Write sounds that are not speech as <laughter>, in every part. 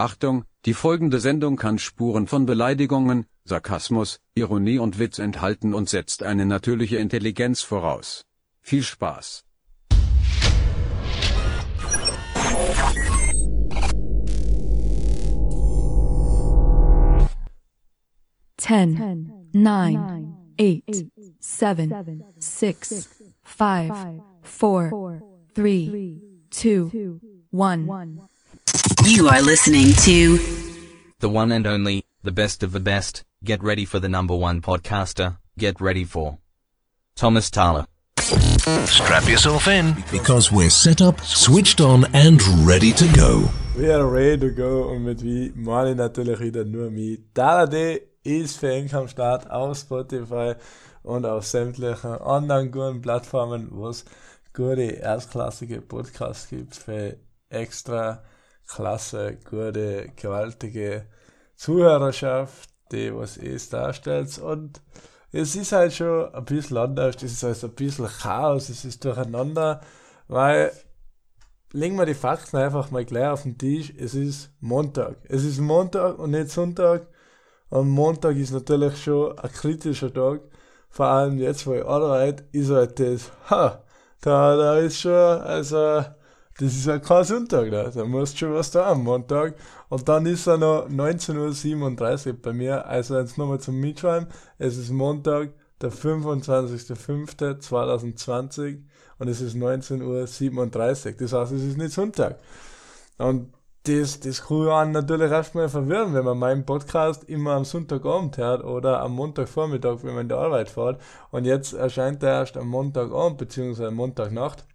Achtung, die folgende Sendung kann Spuren von Beleidigungen, Sarkasmus, Ironie und Witz enthalten und setzt eine natürliche Intelligenz voraus. Viel Spaß! Ten, nine, eight, seven, six, five, four, three, two, one. You are listening to the one and only, the best of the best. Get ready for the number one podcaster. Get ready for Thomas Thaler. Strap yourself in. because we're set up, switched on, and ready to go. We are ready to go und mit wie meine ich natürlich wieder nur mich. Dalade ist für euch am Start auf Spotify und auf sämtlichen anderen guten Plattformen, wo es gute, erstklassige Podcasts gibt für extra klasse, gute, gewaltige Zuhörerschaft, die was es darstellt und es ist halt schon ein bisschen anders, es ist also ein bisschen Chaos, es ist durcheinander, weil legen wir die Fakten einfach mal gleich auf den Tisch. Es ist Montag. Es ist Montag und nicht Sonntag. Und Montag ist natürlich schon ein kritischer Tag. Vor allem jetzt, wo ich arbeite, ist halt das, ha, da, da ist schon, also, das ist ja kein Sonntag, da, da musst schon was da am Montag. Und dann ist er noch 19.37 Uhr bei mir, also jetzt nochmal zum Mitschreiben. Es ist Montag, der 25.05.2020 und es ist 19.37 Uhr. Das heißt, es ist nicht Sonntag. Und das, das kann einen natürlich erstmal verwirren, wenn man meinen Podcast immer am Sonntagabend hört oder am Montagvormittag, wenn man in die Arbeit fährt. Und jetzt erscheint er erst am Montagabend bzw. Montagnacht.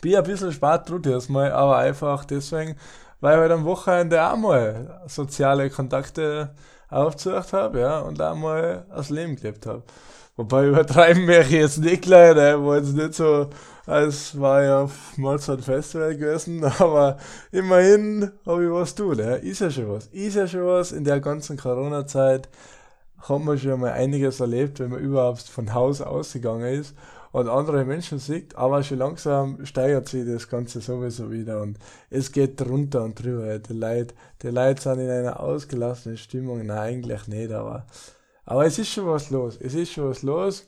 Bin ein bisschen spät dran diesmal, aber einfach deswegen, weil ich halt am Wochenende auch mal soziale Kontakte aufgesucht habe, ja, und auch mal das Leben gelebt habe. Wobei übertreiben möchte ich jetzt nicht gleich, ne? war jetzt nicht so, als war ich auf Mozart Festival gewesen, <laughs> aber immerhin habe ich was tun, ne? ist ja schon was. Ist ja schon was in der ganzen Corona-Zeit, hat man schon mal einiges erlebt, wenn man überhaupt von Haus ausgegangen ist und andere Menschen sieht, aber schon langsam steigert sich das Ganze sowieso wieder und es geht drunter und drüber. Die Leute, die Leute sind in einer ausgelassenen Stimmung, nein, eigentlich nicht, aber, aber es ist schon was los. Es ist schon was los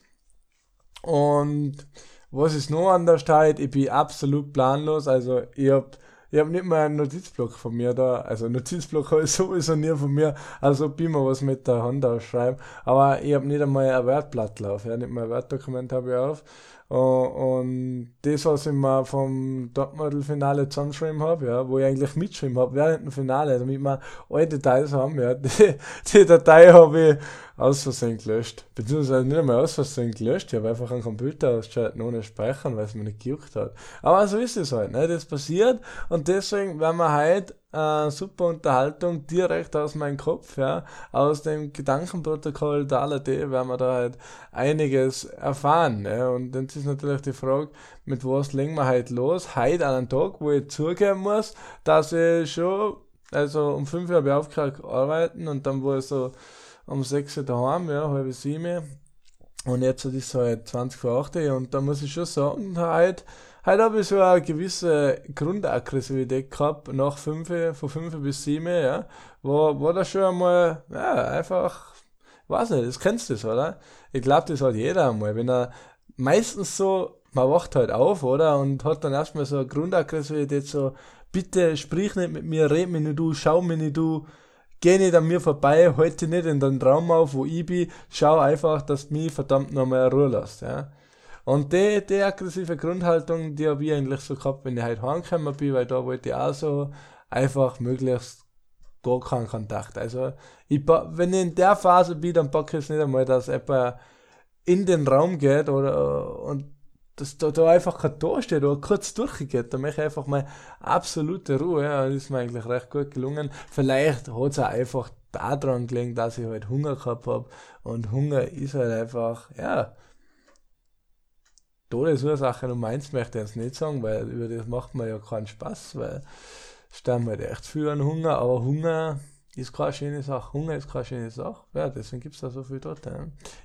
und was ist noch anders halt, ich bin absolut planlos, also ich hab ich hab nicht mal einen Notizblock von mir da, also Notizblock habe ich sowieso nie von mir, also ob ich mir was mit der Hand aufschreiben, aber ich hab nicht einmal ein Wertblatt drauf, ja, nicht mal ein Wertdokument habe ich auf. Uh, und das, was ich mir vom Topmodel-Finale zusammengeschrieben habe, ja, wo ich eigentlich mitgeschrieben habe während dem Finale, damit wir alle Details haben, ja, <laughs> die, die Datei habe ich aus Versehen gelöscht. Beziehungsweise nicht einmal aus Versehen gelöscht, ich habe einfach einen Computer ausgeschaltet ohne Speichern, weil es mir nicht gejuckt hat. Aber so ist es halt, ne? das passiert und deswegen werden wir heute äh, super Unterhaltung direkt aus meinem Kopf, ja, aus dem Gedankenprotokoll der ALD werden wir da halt einiges erfahren. Ja, und jetzt ist natürlich die Frage, mit was legen wir halt los? Heute an einem Tag, wo ich zugeben muss, dass ich schon, also um 5 Uhr habe ich aufgehört arbeiten und dann war ich so um 6 Uhr daheim, ja, halb sieben. Und jetzt ist es halt 20 vor 8 Uhr und da muss ich schon sagen, halt, Heute habe ich so eine gewisse Grundaggressivität gehabt, nach 5, von 5 bis 7, ja, wo, wo das schon einmal, ja, einfach, weiß nicht, das kennst du das, oder? Ich glaube, das hat jeder einmal, wenn er meistens so, man wacht halt auf, oder? Und hat dann erstmal so eine Grundaggressivität, so, bitte sprich nicht mit mir, red mir nicht du, schau mir nicht du, geh nicht an mir vorbei, halte nicht in den Raum auf, wo ich bin, schau einfach, dass du mich verdammt nochmal Ruhe lässt, ja. Und die, die aggressive Grundhaltung, die habe ich eigentlich so gehabt, wenn ich halt heimgekommen bin, weil da wollte ich auch so einfach möglichst gar keinen Kontakt. Also, ich, wenn ich in der Phase bin, dann packe ich es nicht einmal, dass jemand in den Raum geht oder und dass da, da einfach kein Tor steht oder kurz durchgeht. Da mache ich einfach mal absolute Ruhe. Ja, das ist mir eigentlich recht gut gelungen. Vielleicht hat es auch einfach daran gelegen, dass ich halt Hunger gehabt habe. Und Hunger ist halt einfach, ja, Todesursache Nummer eins möchte ich jetzt nicht sagen, weil über das macht man ja keinen Spaß, weil sterben halt echt viel an Hunger, aber Hunger ist keine schöne Sache. Hunger ist keine schöne Sache. Ja, deswegen gibt es da so viel. Ja.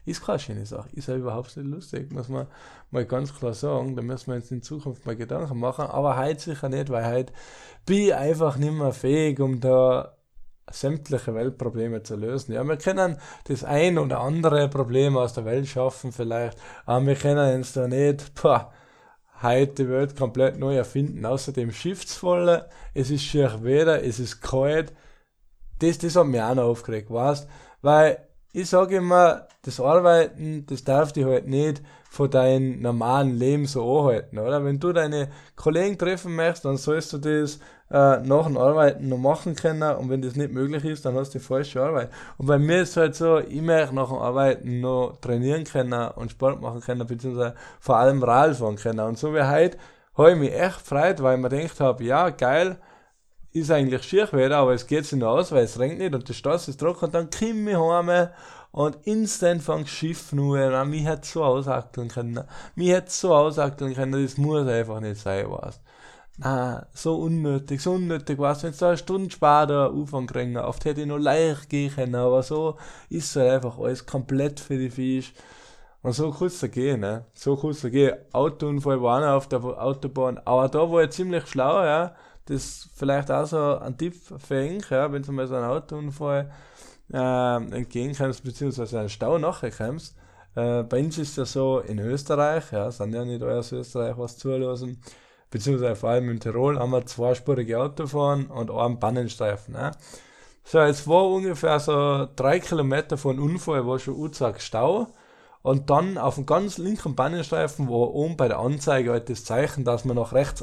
Ist keine schöne Sache. Ist ja überhaupt nicht lustig, muss man mal ganz klar sagen. Da müssen wir uns in Zukunft mal Gedanken machen. Aber heute sicher nicht, weil heute bin ich einfach nicht mehr fähig, um da sämtliche Weltprobleme zu lösen. Ja, wir können das ein oder andere Problem aus der Welt schaffen vielleicht, aber wir können uns da nicht, boah, heute die Welt komplett neu erfinden. Außerdem schifft's es ist schier Wetter, es ist kalt. Das, das hat mich auch noch aufgeregt, weißt? Weil ich sage immer, das Arbeiten, das darf dich halt nicht von deinem normalen Leben so anhalten, oder? Wenn du deine Kollegen treffen möchtest, dann sollst du das äh, nach dem Arbeiten noch machen können und wenn das nicht möglich ist, dann hast du die falsche Arbeit. Und bei mir ist es halt so, ich möchte nach dem Arbeiten noch trainieren können und Sport machen können, beziehungsweise vor allem Rad fahren können. Und so wie heute, habe ich mich echt gefreut, weil ich mir gedacht habe, ja, geil, ist eigentlich schier aber es geht sich noch aus, weil es regnet nicht und die Straße ist trocken und dann komme ich heim und instant fängt Schiff nur an. Mich hätte so ausackeln können. Mich hätte so ausackeln können, das muss einfach nicht sein, weißt Ah, so unnötig, so unnötig was, wenn du da eine Stunde später Ufang kriegen, oft hätte ich noch leicht gehen können, aber so ist es halt einfach alles komplett für die Fisch. Und so kurz da gehen, ne? So kurz da gehen. Autounfall war einer auf der Autobahn, aber da war ich ziemlich schlau, ja. Das vielleicht auch so ein Tipp für ihn, ja, wenn du mal so einen Autounfall äh, entgegenkommst, beziehungsweise einen Stau nachher kommst. Äh, bei uns ist ja so in Österreich, ja, sind ja nicht alles Österreich was zulassen, beziehungsweise vor allem in Tirol haben wir zweispurige Autofahren und einen Bannenstreifen. Ne? So, jetzt war ungefähr so drei Kilometer von Unfall, war schon Uzak Stau. Und dann auf dem ganz linken Bannenstreifen war oben bei der Anzeige halt das Zeichen, dass man nach rechts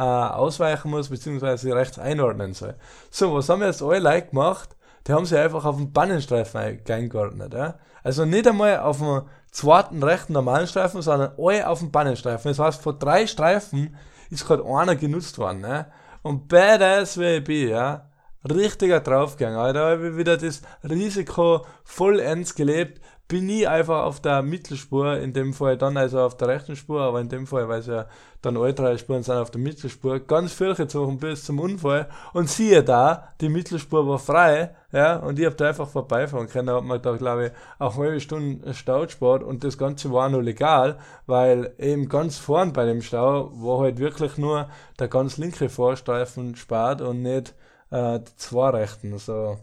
äh, ausweichen muss, beziehungsweise rechts einordnen soll. So, was haben jetzt alle gemacht? Die haben sich einfach auf den Bannenstreifen eingeordnet. Ja? Also nicht einmal auf dem zweiten rechten normalen Streifen, sondern alle auf dem Bannenstreifen. Das heißt, von drei Streifen ist gerade einer genutzt worden. Ne? Und badass bin, ja, richtiger draufgegangen. Da habe ich wieder das Risiko vollends gelebt, bin ich einfach auf der Mittelspur, in dem Fall dann also auf der rechten Spur, aber in dem Fall, weil es ja dann alle drei Spuren sind auf der Mittelspur, ganz vorgezogen bis zum Unfall und siehe da, die Mittelspur war frei, ja, und ich hab da einfach vorbeifahren können, da hat man da, glaube ich, auch halbe Stunde Stau gespart und das Ganze war noch legal, weil eben ganz vorn bei dem Stau war halt wirklich nur der ganz linke Vorstreifen spart und nicht äh, die zwei rechten, so,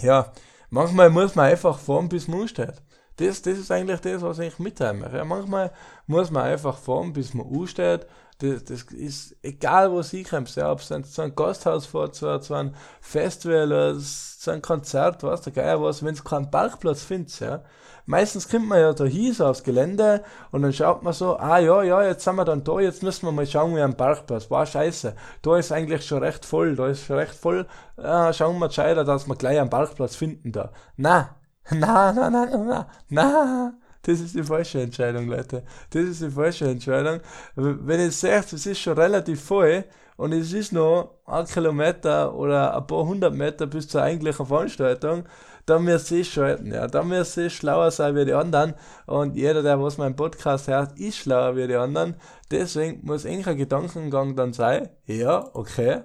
ja, manchmal muss man einfach fahren, bis man ansteht. Das, das ist eigentlich das, was ich mitteilen möchte. Manchmal muss man einfach fahren, bis man ansteht. Das, das ist egal, wo sie kommt, ob es zu einem Gasthaus fährt, zu, einem Festival zu einem Konzert, was der Geier was, wenn es keinen Parkplatz findet, ja. Meistens kommt man ja da hin, so aufs Gelände, und dann schaut man so, ah ja, ja, jetzt sind wir dann da, jetzt müssen wir mal schauen, wie ein Parkplatz. War scheiße. Da ist eigentlich schon recht voll, da ist schon recht voll. Ah, schauen wir gescheiter, dass wir gleich einen Parkplatz finden da. Na, na, na, na, na, na. Das ist die falsche Entscheidung, Leute. Das ist die falsche Entscheidung. Wenn ihr seht, es ist schon relativ voll und es ist noch ein Kilometer oder ein paar hundert Meter bis zur eigentlichen Veranstaltung, da müsst ihr schalten, ja. Da müsst ihr schlauer sein wie die anderen. Und jeder, der was meinen Podcast hört, ist schlauer wie die anderen. Deswegen muss eigentlich ein Gedankengang dann sein, ja, okay,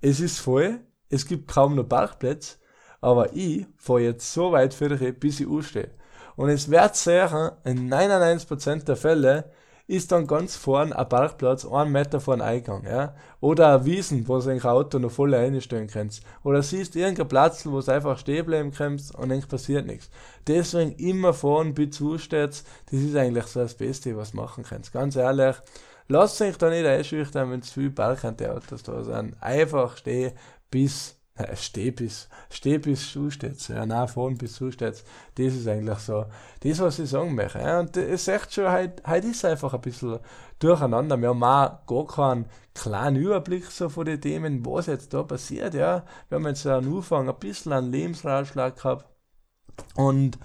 es ist voll, es gibt kaum noch Parkplätze, aber ich fahre jetzt so weit für dich, bis ich anstehe. Und es wird sicher, in 99% der Fälle, ist dann ganz vorn ein Parkplatz, einen Meter vor dem Eingang, ja. Oder ein Wiesen, wo du ein Auto noch voll einstellen kannst. Oder siehst irgendeinen Platz, wo du einfach stehen bleiben kannst und dann passiert nichts. Deswegen immer fahren, bis zusteht, das ist eigentlich so das Beste, was du machen kannst. Ganz ehrlich, lasst euch da nicht einschüchtern, wenn zu viele parkende Autos da sind. Einfach stehen, bis steh bis, steh bis Zustätz, ja, nein, fahren bis Zustätz, das ist eigentlich so, das, was ich sagen möchte, ja, und es sagt schon, heute, heute ist einfach ein bisschen durcheinander, wir haben auch gar keinen kleinen Überblick so von den Themen, was jetzt da passiert, ja, wir haben jetzt am Anfang ein bisschen einen Lebensratschlag gehabt. Und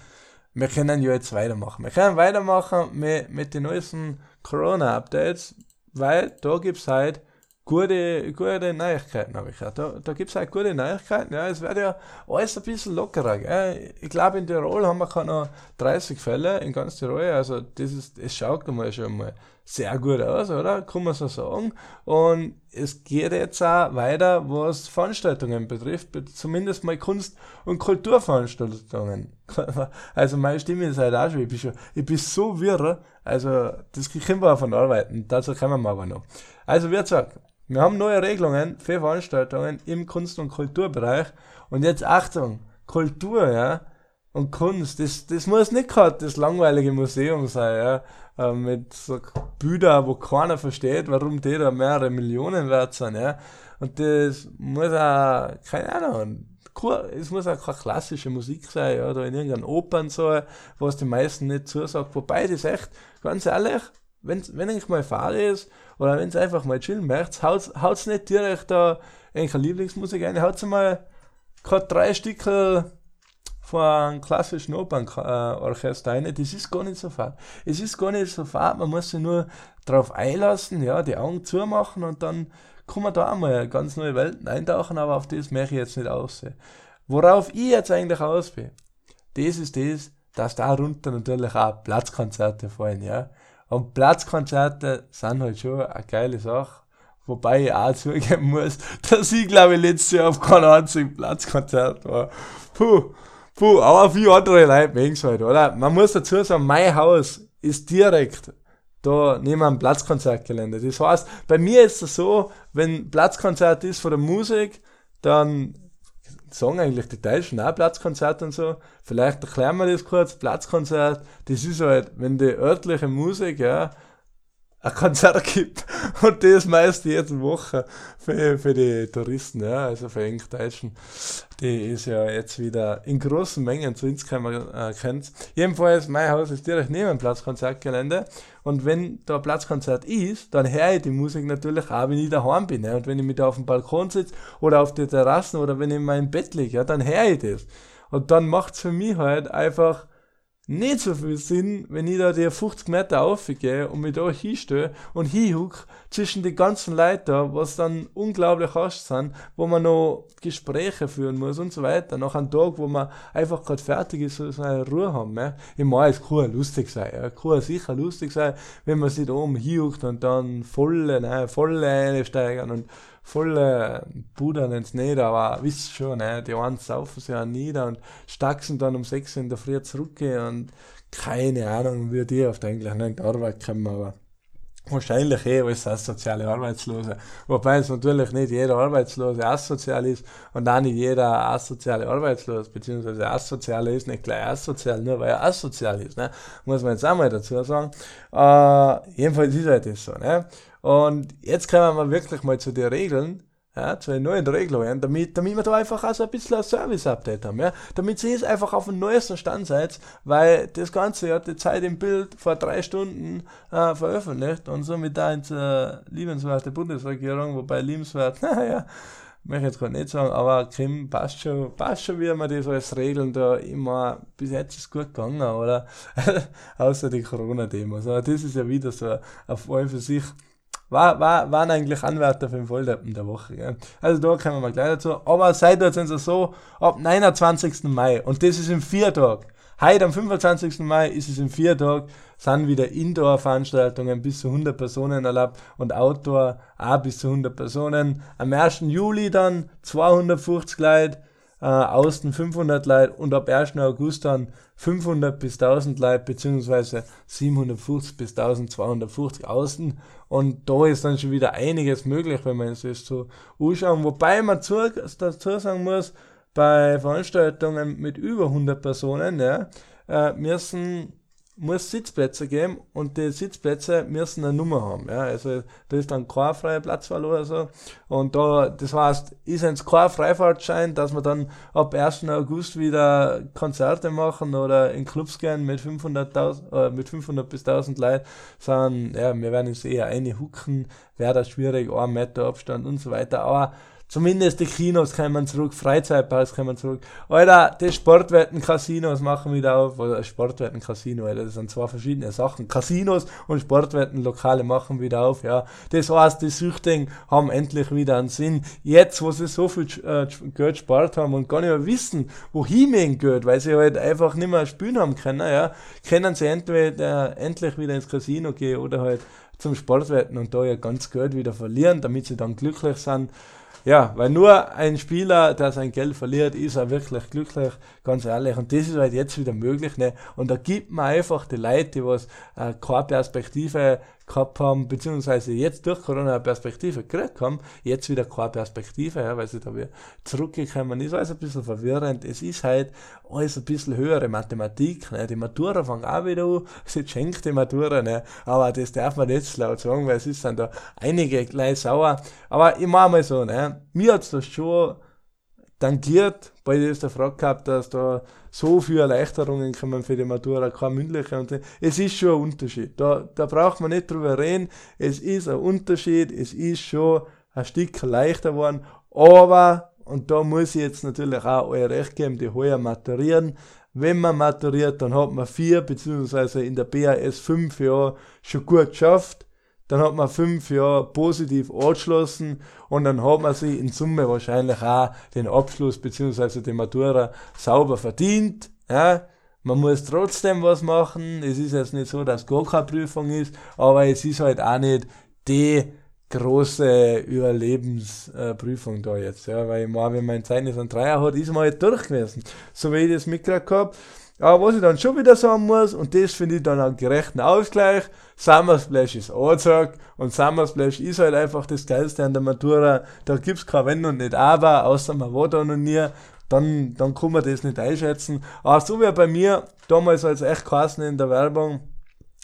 wir können ja jetzt weitermachen, wir können weitermachen mit, mit den neuesten Corona-Updates, weil da gibt's halt gute, gute Neuigkeiten, habe ich gehört. Da, da gibt es halt gute Neuigkeiten. Ja, es wird ja alles ein bisschen lockerer. Gell? Ich glaube, in Tirol haben wir noch 30 Fälle in ganz Tirol. Also, das, ist, das schaut mal schon mal sehr gut aus, oder? Kann man so sagen. Und es geht jetzt auch weiter, was Veranstaltungen betrifft, zumindest mal Kunst- und Kulturveranstaltungen. <laughs> Also meine Stimme ist halt auch schon, ich bin, schon, ich bin so wirr, also das können wir auch von arbeiten, dazu kommen wir aber noch. Also wie gesagt, wir haben neue Regelungen für Veranstaltungen im Kunst- und Kulturbereich und jetzt Achtung, Kultur, ja, und Kunst, das, das muss nicht gerade das langweilige Museum sein, ja, äh, mit so Büdern, wo keiner versteht, warum die da mehrere Millionen wert sind, ja. Und das muss auch, keine Ahnung, es muss auch keine klassische Musik sein, ja, oder in irgendeinem Opernsaal, was die meisten nicht zusagt. Wobei das echt, ganz ehrlich, wenn's, wenn ich mal fahre ist, oder wenn es einfach mal chillen möchte, haut haut's nicht direkt da irgendeine Lieblingsmusik ein, haut's mal gerade drei Stücke von klassischen Opernorchester rein, das ist gar nicht so fad. Es ist gar nicht so fad, man muss sich nur darauf einlassen, ja, die Augen zumachen und dann kann man da mal ganz neue Welten eintauchen, aber auf das möchte ich jetzt nicht aussehen. Worauf ich jetzt eigentlich aus bin, das ist das, dass da runter natürlich auch Platzkonzerte fallen, ja. Und Platzkonzerte sind halt schon eine geile Sache. Wobei ich auch zugeben muss, <laughs> dass ich glaube ich letztes Jahr auf keinem einzigen Platzkonzert war. Puh, Puh, aber viele andere Leute mögen es halt, oder? Man muss dazu sagen, mein Haus ist direkt da neben einem Platzkonzertgelände. Das heißt, bei mir ist es so, wenn Platzkonzert ist von der Musik, dann sagen eigentlich die Deutschen auch Platzkonzert und so. Vielleicht erklären wir das kurz. Platzkonzert, das ist halt, wenn die örtliche Musik, ja, ein Konzert gibt. <laughs> Und das meist jede Woche für, für die Touristen, ja, also für Engdeutschen. Die ist ja jetzt wieder in großen Mengen zu uns gekommen, äh, kennt. Jedenfalls, mein Haus ist direkt neben dem Platzkonzertgelände. Und wenn da ein Platzkonzert ist, dann höre ich die Musik natürlich auch, wenn ich daheim bin. Ja. Und wenn ich mit auf dem Balkon sitze oder auf der Terrassen oder wenn ich in meinem Bett liege, ja, dann höre ich das. Und dann macht's für mich halt einfach nicht so viel Sinn, wenn ich da die 50 Meter aufgehe und mich da hinstehe und hinhuck zwischen die ganzen Leuten, was dann unglaublich hast sind, wo man noch Gespräche führen muss und so weiter. Nach einem Tag, wo man einfach gerade fertig ist, so eine Ruhe haben. Ja. Ich meine, es kann lustig sein. Ja. Kann sicher lustig sein, wenn man sich da oben hinhuckt und dann volle, ne, volle einsteigern und volle Pudern ins Nieder, aber wisst schon, ne, die einen saufen sich auch nieder und staxen dann um 6 Uhr in der Früh zurück und keine Ahnung, wie die auf der eigentlich nicht Arbeit kommen, aber wahrscheinlich eh alles soziale Arbeitslose. Wobei es natürlich nicht jeder Arbeitslose asozial ist und auch nicht jeder asoziale Arbeitslos, beziehungsweise asoziale ist nicht gleich asozial, nur weil er asozial ist, ne? muss man jetzt auch mal dazu sagen. Äh, jedenfalls ist halt das so. Ne? Und jetzt kommen wir wirklich mal zu den Regeln, ja, zu den neuen Regelungen, damit, damit wir da einfach auch so ein bisschen ein Service-Update haben, ja, damit ihr es einfach auf dem neuesten Stand seid, weil das Ganze hat die Zeit im Bild vor drei Stunden äh, veröffentlicht und somit da in der liebenswerte Bundesregierung, wobei liebenswert, <laughs> naja, möchte ich jetzt gerade nicht sagen, aber Krim passt schon, passt schon, wie man das alles regeln da immer, bis jetzt ist gut gegangen, oder? <laughs> Außer die Corona-Demos. Aber das ist ja wieder so auf allem für sich war, war, waren eigentlich Anwärter für den Volldeppen der Woche. Gell? Also da kommen wir gleich dazu. Aber seit dort sind es so, ab 29. Mai, und das ist im Viertag. Heute am 25. Mai ist es im Viertag, sind wieder Indoor-Veranstaltungen bis zu 100 Personen erlaubt und Outdoor auch bis zu 100 Personen. Am 1. Juli dann 250 Leute, äh, außen 500 Leute und ab 1. August dann 500 bis 1000 Leute beziehungsweise 750 bis 1250 außen und da ist dann schon wieder einiges möglich, wenn man es so anschauen. Wobei man zu, dazu sagen muss, bei Veranstaltungen mit über 100 Personen ja, äh, müssen muss Sitzplätze geben und die Sitzplätze müssen eine Nummer haben. Ja? Also da ist dann kein freier Platzwahl oder so. Und da, das heißt, ist es kein Freifahrtschein, dass wir dann ab 1. August wieder Konzerte machen oder in Clubs gehen mit 500.000, äh, mit 500 bis 1000 Leuten, sondern ja, wir werden uns eher eine hucken, wäre das schwierig, ein Meter Abstand und so weiter. Aber Zumindest die Kinos kommen zurück, Freizeitparks kommen zurück. Alter, die Sportwetten-Casinos machen wieder auf. Oder Sportwetten-Casino, Alter, das sind zwei verschiedene Sachen. Casinos und Sportwetten-Lokale machen wieder auf, ja. Das heißt, die Süchtigen haben endlich wieder einen Sinn. Jetzt, wo sie so viel äh, Geld spart haben und gar nicht mehr wissen, wohin mit dem Geld, weil sie halt einfach nicht mehr spielen haben können, ja, können sie entweder endlich wieder ins Casino gehen oder halt zum Sportwetten und da ja ganz Geld wieder verlieren, damit sie dann glücklich sind. Ja, weil nur ein Spieler, der sein Geld verliert, ist er wirklich glücklich, ganz ehrlich. Und das ist halt jetzt wieder möglich, ne? Und da gibt man einfach die Leute, die was äh, keine Perspektive gehabt haben, beziehungsweise jetzt durch Corona eine Perspektive gekriegt haben, jetzt wieder keine Perspektive, ja, weil sie da wieder zurückgekommen ist. Alles ein bisschen verwirrend. Es ist halt alles ein bisschen höhere Mathematik. Ne? Die Matura fangen auch wieder an, <laughs> sie schenkt die Matura, ne? aber das darf man so laut sagen, weil es ist dann da einige gleich sauer. Aber ich mach mal so, ne? mir hat's das schon tangiert, bei der ist der Frage gehabt, dass da so viele Erleichterungen kommen für die Matura, keine mündliche. Und es ist schon ein Unterschied. Da, da braucht man nicht drüber reden. Es ist ein Unterschied. Es ist schon ein Stück leichter geworden. Aber, und da muss ich jetzt natürlich auch euer Recht geben, die heuer maturieren. Wenn man maturiert, dann hat man vier, beziehungsweise in der BAS fünf Jahre schon gut geschafft dann hat man fünf Jahre positiv angeschlossen und dann hat man sich in Summe wahrscheinlich auch den Abschluss bzw. die Matura sauber verdient. Ja. Man muss trotzdem was machen. Es ist jetzt nicht so, dass gar keine Prüfung ist, aber es ist halt auch nicht die große Überlebensprüfung da jetzt. Ja, weil ich meine, wenn mein Zeugnis ein Dreier hat, ist man halt durch gewesen. So wie ich das mitgekriegt habe. Aber was ich dann schon wieder sagen muss, und das finde ich dann einen gerechten Ausgleich, Summer Splash ist angesagt und Summer Splash ist halt einfach das Geilste an der Matura. Da gibt's kein Wenn und nicht Aber, außer man war da noch nie. Dann, dann kann man das nicht einschätzen. Aber so wie bei mir, damals als echt geheißen in der Werbung,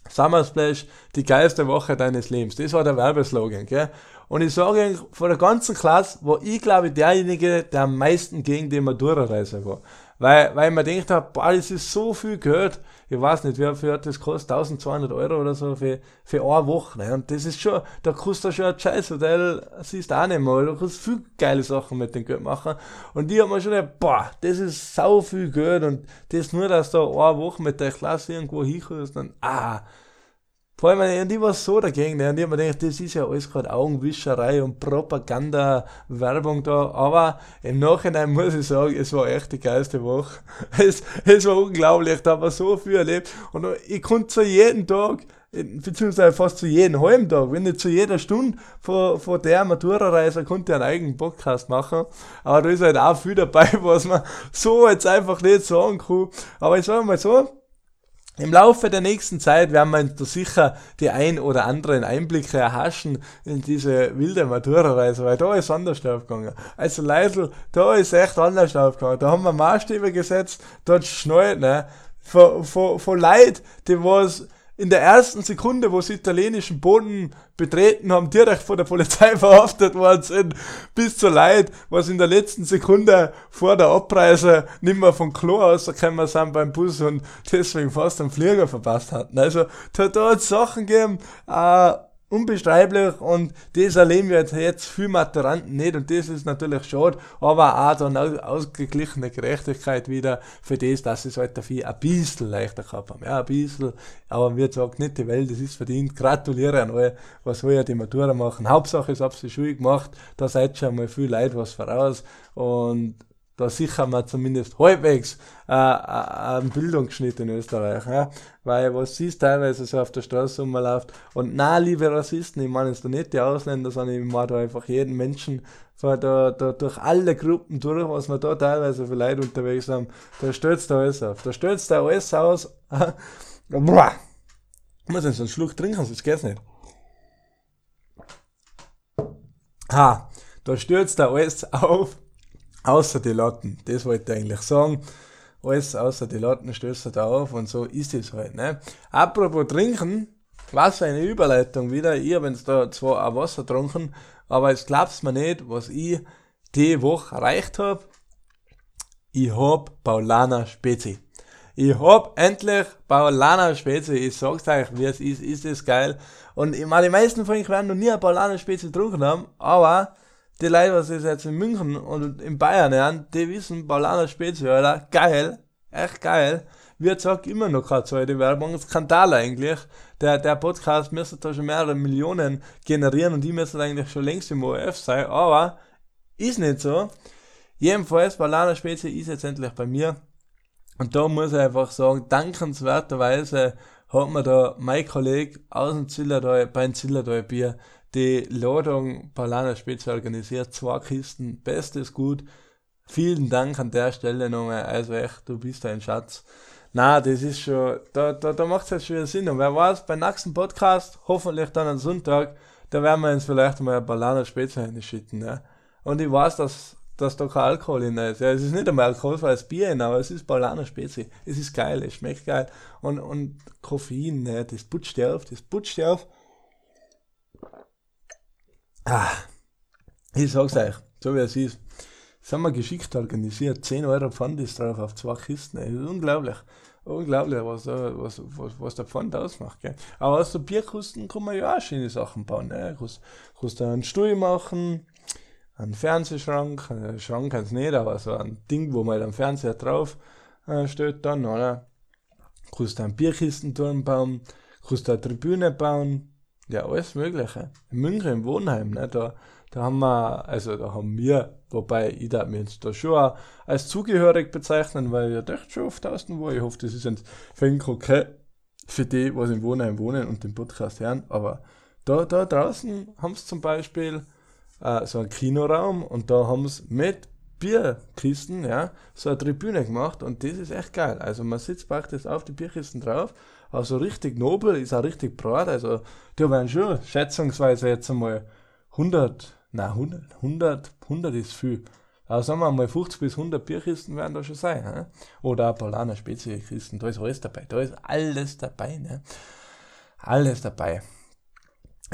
Summer Splash, die geilste Woche deines Lebens. Das war der Werbeslogan, gell? Und ich sage Ihnen, von der ganzen Klasse war ich, glaube ich, derjenige, der am meisten gegen die Matura-Reise war. Weil, weil gedacht habe, boah, das ist so viel Geld. Ich weiß nicht, wie viel hat das kostet? 1200 Euro oder so für, für eine Woche. Ne? Und das ist schon, da kostet schon ein Scheißhotel, siehst du auch nicht mal. Du kannst viel geile Sachen mit dem Geld machen. Und die haben mir schon gedacht, boah, das ist so viel Geld. Und das nur, dass du eine Woche mit der Klasse irgendwo hinkommst, dann, ah, vor allem, und ich war so dagegen, und ich hab mir gedacht, das ist ja alles gerade Augenwischerei und Propaganda-Werbung da, aber im Nachhinein muss ich sagen, es war echt die geilste Woche. <laughs> Es, es war unglaublich, da war so viel erlebt. Und ich konnte zu jedem Tag, beziehungsweise fast zu jedem halben Tag, wenn nicht zu jeder Stunde von, von der Matura-Reise konnte ich einen eigenen Podcast machen, aber da ist halt auch viel dabei, <laughs> was man so jetzt einfach nicht sagen kann, aber ich sage mal so, im Laufe der nächsten Zeit werden wir da sicher die ein oder anderen Einblicke erhaschen in diese wilde Matura-Reise, weil da ist anders aufgegangen. Also Leitl, da ist echt anders aufgegangen. Da haben wir Maßstäbe gesetzt, dort schnallt, ne? Von, von, von Leid, die was in der ersten Sekunde, wo sie italienischen Boden betreten haben, direkt von der Polizei <laughs> verhaftet worden sind, bis zur Leid, was in der letzten Sekunde vor der Abreise nicht mehr von Klo rausgekommen sind beim Bus und deswegen fast den Flieger verpasst hatten. Also da, da hat Sachen gegeben, äh, unbestreiblich und das erleben wir jetzt viel Maturanten nicht und das ist natürlich schade, aber auch dann ausgeglichene Gerechtigkeit wieder für das, dass es halt dafür ein bisschen leichter gehabt haben. Ja, ein bisschen, aber wir sagen nicht die Welt, das ist verdient. Gratuliere an alle, was wir ja die Matura machen. Hauptsache, ich hab's die Schule gemacht, da seid schon mal viel Leid was voraus und da sichern wir zumindest halbwegs äh, äh, einen Bildungsschnitt in Österreich. Ja? Weil was siehst teilweise so auf der Straße rumläuft. Und na, liebe Rassisten, ich meine jetzt da nicht die Ausländer, sondern ich meine da einfach jeden Menschen da, da, durch alle Gruppen durch, was wir da teilweise für Leute unterwegs haben, da stürzt da alles auf. Da stürzt da alles aus. <laughs> Boah. Ich muss jetzt einen Schluck trinken, sonst geht's nicht. Ha, da stürzt da alles <laughs> auf außer die Latten. Das wollte ich eigentlich sagen. Alles außer die Latten stößt da auf und so ist es halt. Ne? Apropos trinken, was eine Überleitung wieder. Ich habe jetzt da zwar auch Wasser getrunken, aber es glaubt's mir nicht, was ich die Woche erreicht habe. Ich hab Paulana Spezi. Ich hab endlich Paulana Spezi. Ich sag's euch, wie es ist, ist es geil. Und ich meine, die meisten von euch werden noch nie eine Paulana Spezi getrunken haben, aber die Leute, was jetzt in München und in Bayern hören, die wissen, Paulaner Alter, geil, echt geil. Wir sagen immer noch keine zweite Werbung, Skandal eigentlich. Der, der Podcast müsste da schon mehrere Millionen generieren und die müssen eigentlich schon längst im ORF sein, aber ist nicht so. Jedenfalls, Paulaner Spezial ist jetzt endlich bei mir. Und da muss ich einfach sagen, dankenswerterweise hat mir da mein Kollege aus dem Zillertal, beim Zillertal Bier, die Ladung Paulaner Spitze organisiert, zwei Kisten, bestes Gut. Vielen Dank an der Stelle nochmal, also echt, du bist ein Schatz. Na, das ist schon, da, da, da macht es jetzt schon Sinn. Und wer weiß, beim nächsten Podcast, hoffentlich dann am Sonntag, da werden wir uns vielleicht mal ein Paulaner Spitze schütten, ne? Und ich weiß, dass, dass da kein Alkohol in ist. Ja, es ist nicht einmal alkoholfreies Bier, in, aber es ist Paulaner Spezi. Es ist geil, es schmeckt geil. Und, und Koffein, ne, das putzt dir auf, das putzt dir auf. Ah, ich sag's euch, so wie es ist. Haben wir geschickt organisiert. 10 Euro Pfand ist drauf auf zwei Kisten. Das ist unglaublich. Unglaublich, was, da, was, was, was der Pfand ausmacht. Gell? Aber aus so Bierkosten kann man ja auch schöne Sachen bauen. Ne? Kannst, kannst da einen Stuhl machen, einen Fernsehschrank, einen Schrank kannst nicht, aber so ein Ding, wo man den Fernseher drauf äh, steht dann, oder? Kannst einen Bierkistenturm bauen, kannst eine Tribüne bauen, ja, alles Mögliche. In München im Wohnheim, ne, da, da haben wir, also da haben wir, wobei ich darf mich jetzt da schon als zugehörig bezeichnen, weil ich ja schon oft außen war. Ich hoffe, das ist ein wenig okay für die, was im Wohnheim wohnen und den Podcast hören. Aber da, da draußen haben sie zum Beispiel äh, so einen Kinoraum und da haben sie mit Bierkisten, ja, so eine Tribüne gemacht und das ist echt geil. Also man sitzt praktisch auf die Bierkisten drauf, also richtig nobel, ist auch richtig breit, also die werden schon schätzungsweise jetzt einmal 100, na 100, 100, 100 ist viel. Also sagen wir mal 50 bis 100 Bierkisten werden da schon sein, ne? oder ein Paulaner Spezialkisten, da ist alles dabei, da ist alles dabei, ne? Alles dabei.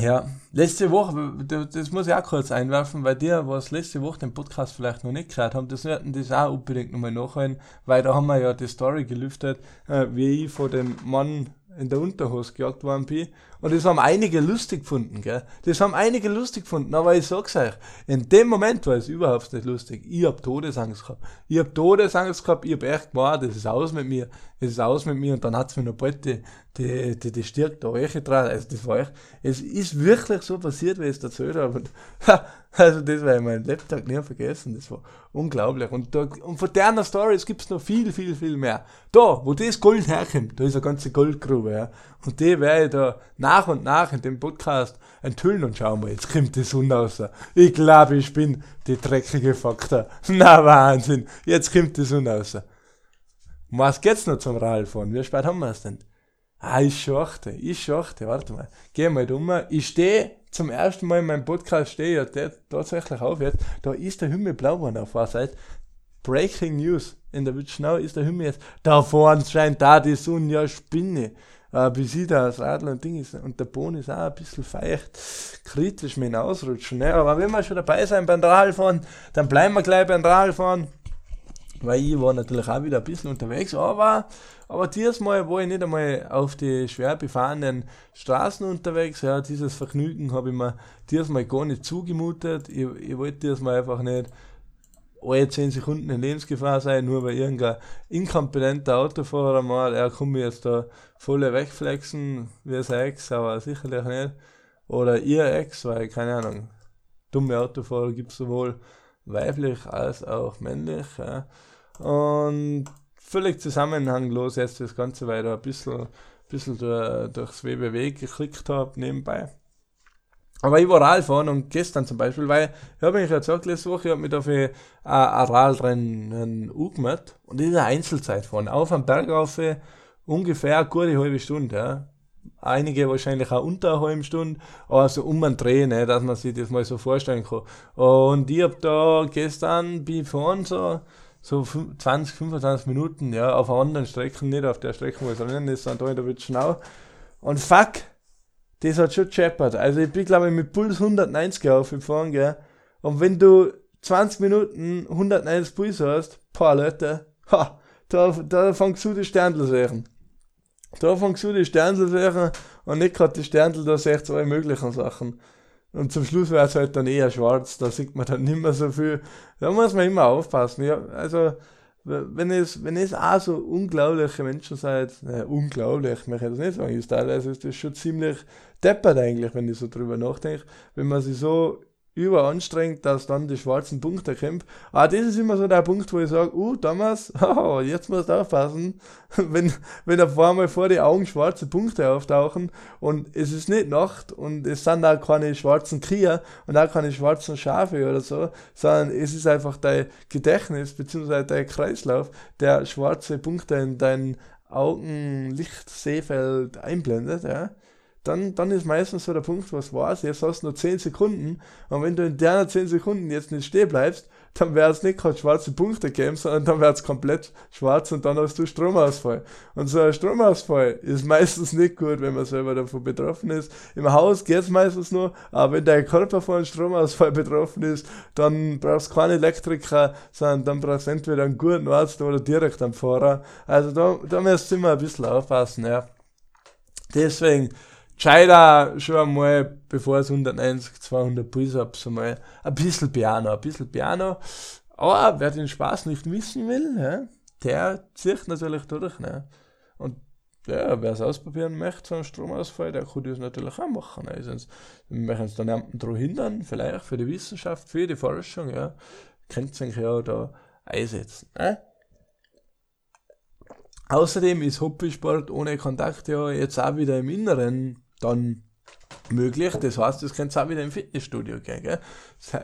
Ja, letzte Woche, das muss ich auch kurz einwerfen, weil dir, was letzte Woche den Podcast vielleicht noch nicht gehört haben, das werden das auch unbedingt nochmal nachholen, weil da haben wir ja die Story gelüftet, äh, wie ich von dem Mann in der Unterhose gejagt worden bin. Und das haben einige lustig gefunden, gell? Das haben einige lustig gefunden, aber ich sag's euch, in dem Moment war es überhaupt nicht lustig. Ich hab Todesangst gehabt. Ich hab Todesangst gehabt, ich hab echt gemacht, das ist aus mit mir, das ist aus mit mir und dann hat's mir noch bald die, die, die, die Stirn da dran. Also das war echt, es ist wirklich so passiert, wie ich es erzählt habe. Und, also das werde ich meinen Laptop nie vergessen, das war unglaublich. Und, da, und von der Stories gibt's noch viel, viel, viel mehr. Da, wo das Gold herkommt, da ist eine ganze Goldgrube, ja. Und die werde ich da nach und nach in dem Podcast enthüllen und schauen wir, jetzt kommt die Sonne raus. Ich glaube, ich bin die dreckige Faktor. <laughs> Na Wahnsinn, jetzt kommt die Sonne raus. Um was geht's noch zum Radfahren? Wie spät haben wir es denn? Ah, ich schachte, ich schachte, warte mal. Geh mal dumm. Ich stehe zum ersten Mal in meinem Podcast, stehe ja tatsächlich auf jetzt. Da ist der Himmel blau geworden auf der Seite. Breaking News. In der Witschnau ist der Himmel jetzt. Da vorne scheint da die Sonne, ja Spinne äh, bis ich da das Radl und Ding ist, und der Boden ist auch ein bisschen feucht, kritisch mit dem Ausrutschen. Ne? Aber wenn wir schon dabei sein beim Radfahren, dann bleiben wir gleich beim Radfahren. Weil ich war natürlich auch wieder ein bisschen unterwegs, aber, aber dieses Mal war ich nicht einmal auf die schwer befahrenen Straßen unterwegs. Ja, dieses Vergnügen habe ich mir dieses Mal gar nicht zugemutet. Ich, ich wollte dieses Mal einfach nicht alle 10 Sekunden in Lebensgefahr sein, nur weil irgendein inkompetenter Autofahrer mal, er kann mir jetzt da voll wegflexen, wie sein Ex, aber sicherlich nicht. Oder ihr Ex, weil, keine Ahnung, dumme Autofahrer gibt es sowohl weiblich als auch männlich. Ja. Und völlig zusammenhanglos jetzt das Ganze, weil ich da ein bisschen, bisschen durchs WWW geklickt habe nebenbei. Aber ich war Radfahren und gestern zum Beispiel, weil ich habe mich ja gesagt, letzte Woche, ich habe mich dafür ein, Radrennen angemeldet und das ist eine Einzelzeit fahren. Auf am Berg auf ungefähr eine gute halbe Stunde, ja. Einige wahrscheinlich auch unter einer halben Stunde, aber so um einen Dreh, ne, dass man sich das mal so vorstellen kann. Und ich habe da gestern bin fahren so, so 20, 25 Minuten, ja, auf anderen Strecken, nicht auf der Strecke, wo es Rennen ist, sondern da in der Witschnau. Und fuck, das hat schon gescheppert. Also ich bin, glaube ich, mit Puls 190 aufgefahren, gell. Und wenn du 20 Minuten 190 Puls hast, paar Leute, ha, da, da fängst du die Sterndl suchen. Da fängst du die Sterndl suchen und nicht gerade die Sterndl, da sechst alle möglichen Sachen. Und zum Schluss wäre es halt dann eher schwarz, da sieht man dann nicht mehr so viel. Da muss man immer aufpassen. Ja, also, wenn es, wenn es auch so unglaubliche Menschen seid, ne, unglaublich, man kann das nicht sagen, ist teilweise ist das schon ziemlich deppert eigentlich, wenn ich so drüber nachdenke, wenn man sich so überanstrengt, dass dann die schwarzen Punkte kämpft. Aber das ist immer so der Punkt, wo ich sage, uh, Thomas, <laughs> oh, jetzt musst du aufpassen, <laughs> wenn, wenn auf einmal vor die Augen schwarze Punkte auftauchen und es ist nicht Nacht und es sind auch keine schwarzen Krier und auch keine schwarzen Schafe oder so, sondern es ist einfach dein Gedächtnis bzw. dein Kreislauf, der schwarze Punkte in dein Augenlichtsehfeld einblendet, ja dann, dann ist meistens so der Punkt, was war's, jetzt hast du nur 10 Sekunden und wenn du in der 10 Sekunden jetzt nicht stehen bleibst, dann wäre es nicht gerade schwarze Punkte geben, sondern dann wäre es komplett schwarz und dann hast du Stromausfall. Und so ein Stromausfall ist meistens nicht gut, wenn man selber davon betroffen ist. Im Haus geht es meistens nur, aber wenn dein Körper von einem Stromausfall <laughs> betroffen ist, dann brauchst du keinen Elektriker, sondern dann brauchst du entweder einen guten Arzt oder direkt einen Fahrer. Also da, da müsst ihr immer ein bisschen aufpassen, ja. Deswegen, gescheiter schon einmal, bevor es 190, 200 Puls-Ups einmal ein bisschen Piano, ein bisschen Piano. Aber wer den Spaß nicht missen will, ja, der zieht natürlich durch. Ne? Und ja, wer es ausprobieren möchte, so einen Stromausfall, der kann das natürlich auch machen. Ne? Sonst möchten es dann daran hindern, vielleicht für die Wissenschaft, für die Forschung, ja, könnt ihr ja da einsetzen. Ne? Außerdem ist Hobbysport ohne Kontakt ja jetzt auch wieder im Inneren dann möglich. Das heißt, es könnte auch wieder im Fitnessstudio gehen. Gell?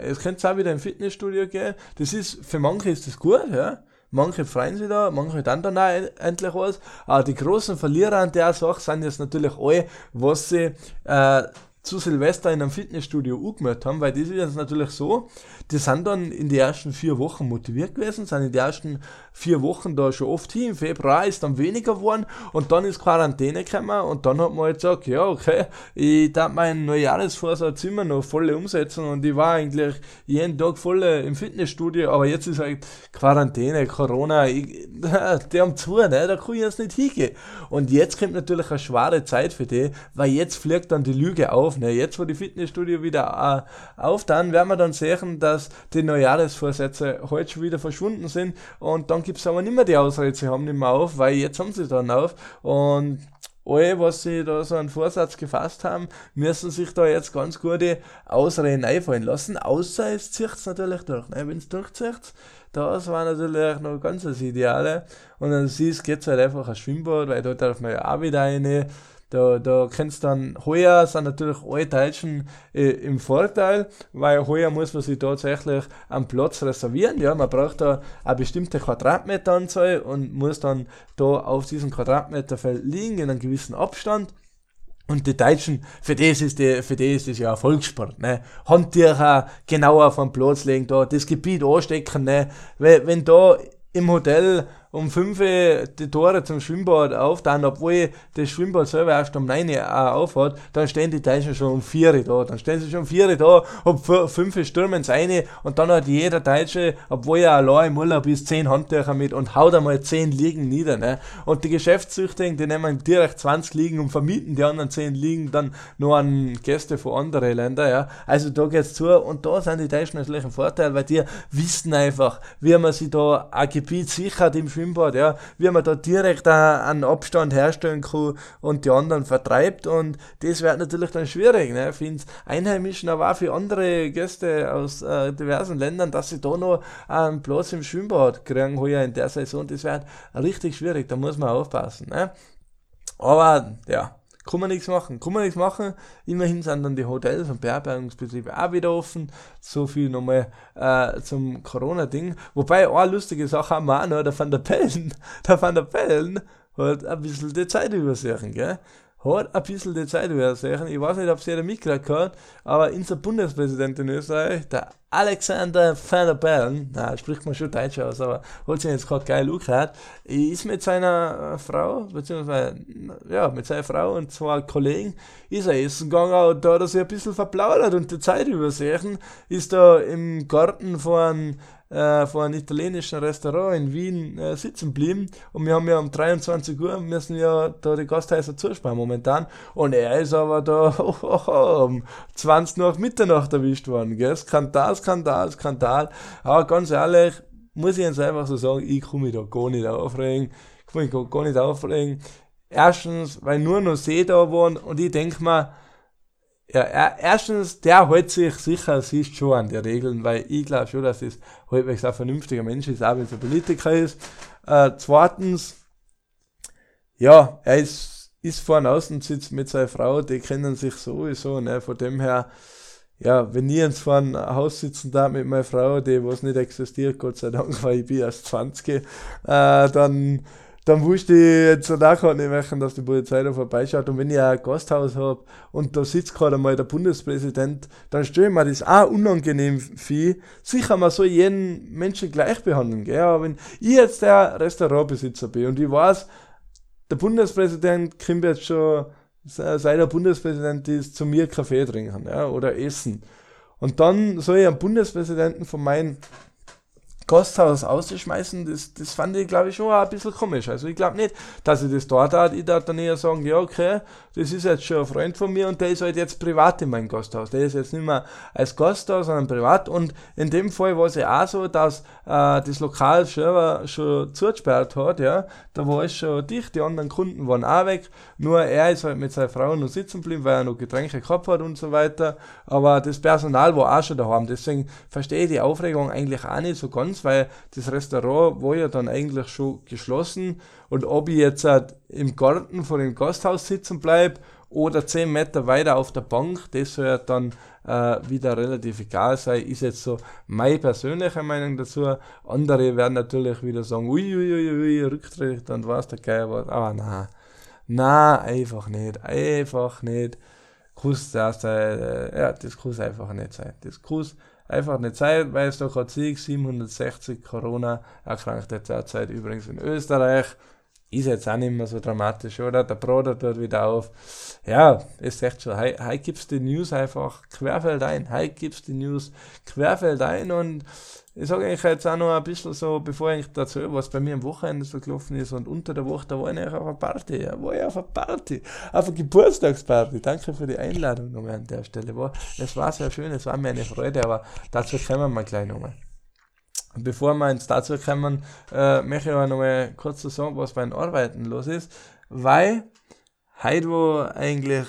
Es könnte auch wieder im Fitnessstudio gehen. Das ist, für manche ist das gut, ja. Manche freuen sich da, manche dann dann auch endlich was. Aber die großen Verlierer an der Sache sind jetzt natürlich alle, was sie äh, zu Silvester in einem Fitnessstudio angemeldet haben, weil das ist jetzt natürlich so, die sind dann in den ersten vier Wochen motiviert gewesen, sind in den ersten vier Wochen da schon oft hin, im Februar ist dann weniger geworden und dann ist Quarantäne gekommen und dann hat man halt gesagt, ja okay, ich darf meinen Neujahresvorsatz immer noch voll umsetzen und ich war eigentlich jeden Tag voll im Fitnessstudio, aber jetzt ist halt Quarantäne, Corona, ich, <laughs> die haben zu, ne, da kann ich jetzt nicht hingehen. Und jetzt kommt natürlich eine schwere Zeit für die, weil jetzt fliegt dann die Lüge auf, ne, jetzt wo die Fitnessstudio wieder äh, auf, dann werden wir dann sehen, dass die Neujahresvorsätze heute schon wieder verschwunden sind und dann gibt es aber nicht mehr die Ausrede, sie haben nicht mehr auf, weil jetzt haben sie dann auf und alle, was sie da so einen Vorsatz gefasst haben, müssen sich da jetzt ganz gute Ausreden einfallen lassen, außer es zieht es natürlich durch. Ne? Wenn es durchzieht, das war natürlich noch ganz das Ideale. Und dann siehst, geht es halt einfach ein Schwimmbad, weil da darf man ja auch wieder eine da, da kannst dann, heuer sind natürlich alle Deutschen äh, im Vorteil, weil heuer muss man sich tatsächlich einen Platz reservieren. Ja, man braucht da eine bestimmte Quadratmeteranzahl und muss dann da auf diesem Quadratmeterfeld liegen in einem gewissen Abstand. Und die Deutschen, für das ist, die, für das ist das ja Erfolgssport, ne? Handtücher genauer den Platz legen, da, das Gebiet anstecken, ne? Weil, wenn da im Hotel um 5 Uhr die Tore zum Schwimmbad auf, dann, obwohl das Schwimmbad selber erst um 9 Uhr aufhat, dann stehen die Deutschen schon um 4 Uhr da. Dann stehen sie schon um 4 Uhr da, um 5 Uhr stürmen sie rein und dann hat jeder Deutsche, obwohl er allein im Urlaub ist, 10 Handtücher mit und haut einmal 10 Liegen nieder. Ne? Und die Geschäftssüchtigen, die nehmen direkt 20 Liegen und vermieten die anderen 10 Liegen dann nur an Gäste von anderen Ländern. Ja? Also da geht's zu und da sind die Deutschen natürlich ein Vorteil, weil die wissen einfach, wie man sich da ein Gebiet sichert im Schwimmbad, ja, wie man da direkt einen Abstand herstellen kann und die anderen vertreibt und das wird natürlich dann schwierig, ne, für uns Einheimischen, aber auch für andere Gäste aus äh, diversen Ländern, dass sie da noch einen Platz im Schwimmbad kriegen heuer in der Saison, das wird richtig schwierig, da muss man aufpassen, ne. Aber, ja, kann man nichts machen. Kann man nichts machen. Immerhin sind dann die Hotels und Beherbergungsbetriebe auch wieder offen. So viel nochmal äh, zum Corona-Ding. Wobei, eine lustige Sache haben wir auch noch, der Van der Pellen, <laughs> der Van der Pellen hat ein bisschen die Zeit übersehen, gell? Hat ein bisschen die Zeit übersehen. Ich weiß nicht, ob sie jeder mitgekriegt hat, aber unser Bundespräsident in Österreich, der Alexander Van der Bellen, na, spricht man schon Deutsch aus, aber hat sich jetzt gerade geil angehört, ist mit seiner Frau, beziehungsweise, ja, mit seiner Frau und zwei Kollegen, ist er essen gegangen und da hat er sich ein bisschen verplaudert und die Zeit übersehen, ist da im Garten von äh, vor einem italienischen Restaurant in Wien äh, sitzen geblieben und wir haben ja um 23 Uhr müssen ja da die Gasthäuser zusparen momentan und er ist aber da oh, oh, oh, um 20 nach Mitternacht erwischt worden, gell? Skandal, Skandal, Skandal. Aber ganz ehrlich, muss ich jetzt einfach so sagen, ich kann mich da gar nicht aufregen, ich kann mich gar nicht aufregen. Erstens, weil nur noch See da waren und ich denke mir, ja, er, erstens, der hält sich sicher, siehst schon an die Regeln, weil ich glaube schon, dass das halbwegs ein vernünftiger Mensch ist, auch wenn es ein Politiker ist. Äh, zweitens, ja, er ist, ist vorne außen sitzt mit seiner Frau, die kennen sich sowieso, ne, von dem her, ja, wenn ich jetzt vor einem Haus sitzen da mit meiner Frau, die was nicht existiert, Gott sei Dank, weil ich bin erst 20, äh, dann, dann wusste ich jetzt nachher nicht mehr, dass die Polizei da vorbeischaut. Und wenn ich ein Gasthaus habe und da sitzt gerade mal der Bundespräsident, dann stelle ich mir das auch unangenehm vor. Sicher, man soll jeden Menschen gleich behandeln, gell? aber wenn ich jetzt der Restaurantbesitzer bin und ich weiß, der Bundespräsident kommt jetzt schon, seit er Bundespräsident ist, zu mir Kaffee trinken ja, oder essen. Und dann soll ich einen Bundespräsidenten von meinem Gasthaus auszuschmeißen, das, das fand ich, glaube ich, schon ein bisschen komisch. Also ich glaube nicht, dass ich das dort hat. Ich darf dann eher sagen, ja, okay, das ist jetzt schon ein Freund von mir und der ist halt jetzt privat in meinem Gasthaus. Der ist jetzt nicht mehr als Gasthaus, sondern privat. Und in dem Fall war es ja auch so, dass äh, das Lokal schon, schon zugesperrt hat, ja. Da war es schon dicht, die anderen Kunden waren auch weg. Nur er ist halt mit seiner Frau noch sitzen geblieben, weil er noch Getränke gehabt hat und so weiter. Aber das Personal war auch schon daheim. Deswegen verstehe ich die Aufregung eigentlich auch nicht so ganz, weil das Restaurant war ja dann eigentlich schon geschlossen. Und ob ich jetzt halt im Garten vor dem Gasthaus sitzen bleibe oder 10 Meter weiter auf der Bank, das soll ja dann äh, wieder relativ egal sein, ist jetzt so meine persönliche Meinung dazu. Andere werden natürlich wieder sagen, uiuiui, ui, ui, Rücktritt und was der Geil was, aber na, na, einfach nicht, einfach nicht. Kuss, das, äh, ja, das kann einfach nicht sein. Das kann einfach nicht sein, weil es doch hat 760 Corona-Erkrankte derzeit übrigens in Österreich ist jetzt auch nicht mehr so dramatisch, oder? Der Bruder dort wieder auf. Ja, ist echt schon. Heute gibt's die News einfach querfeld ein. Heute gibt's die News querfeld ein und ich sage eigentlich jetzt auch noch ein bisschen so, bevor ich dazu, was bei mir am Wochenende so gelaufen ist und unter der Woche, da war ich auf einer Party, ja, war ich auf einer Party, auf einer Geburtstagsparty. Danke für die Einladung nochmal an der Stelle. Es war sehr schön, es war mir eine Freude, aber dazu kommen wir gleich nochmal. Bevor wir ins dazu kommen, äh, möchte ich aber noch mal kurz sagen, was bei den Arbeiten los ist, weil heute war eigentlich,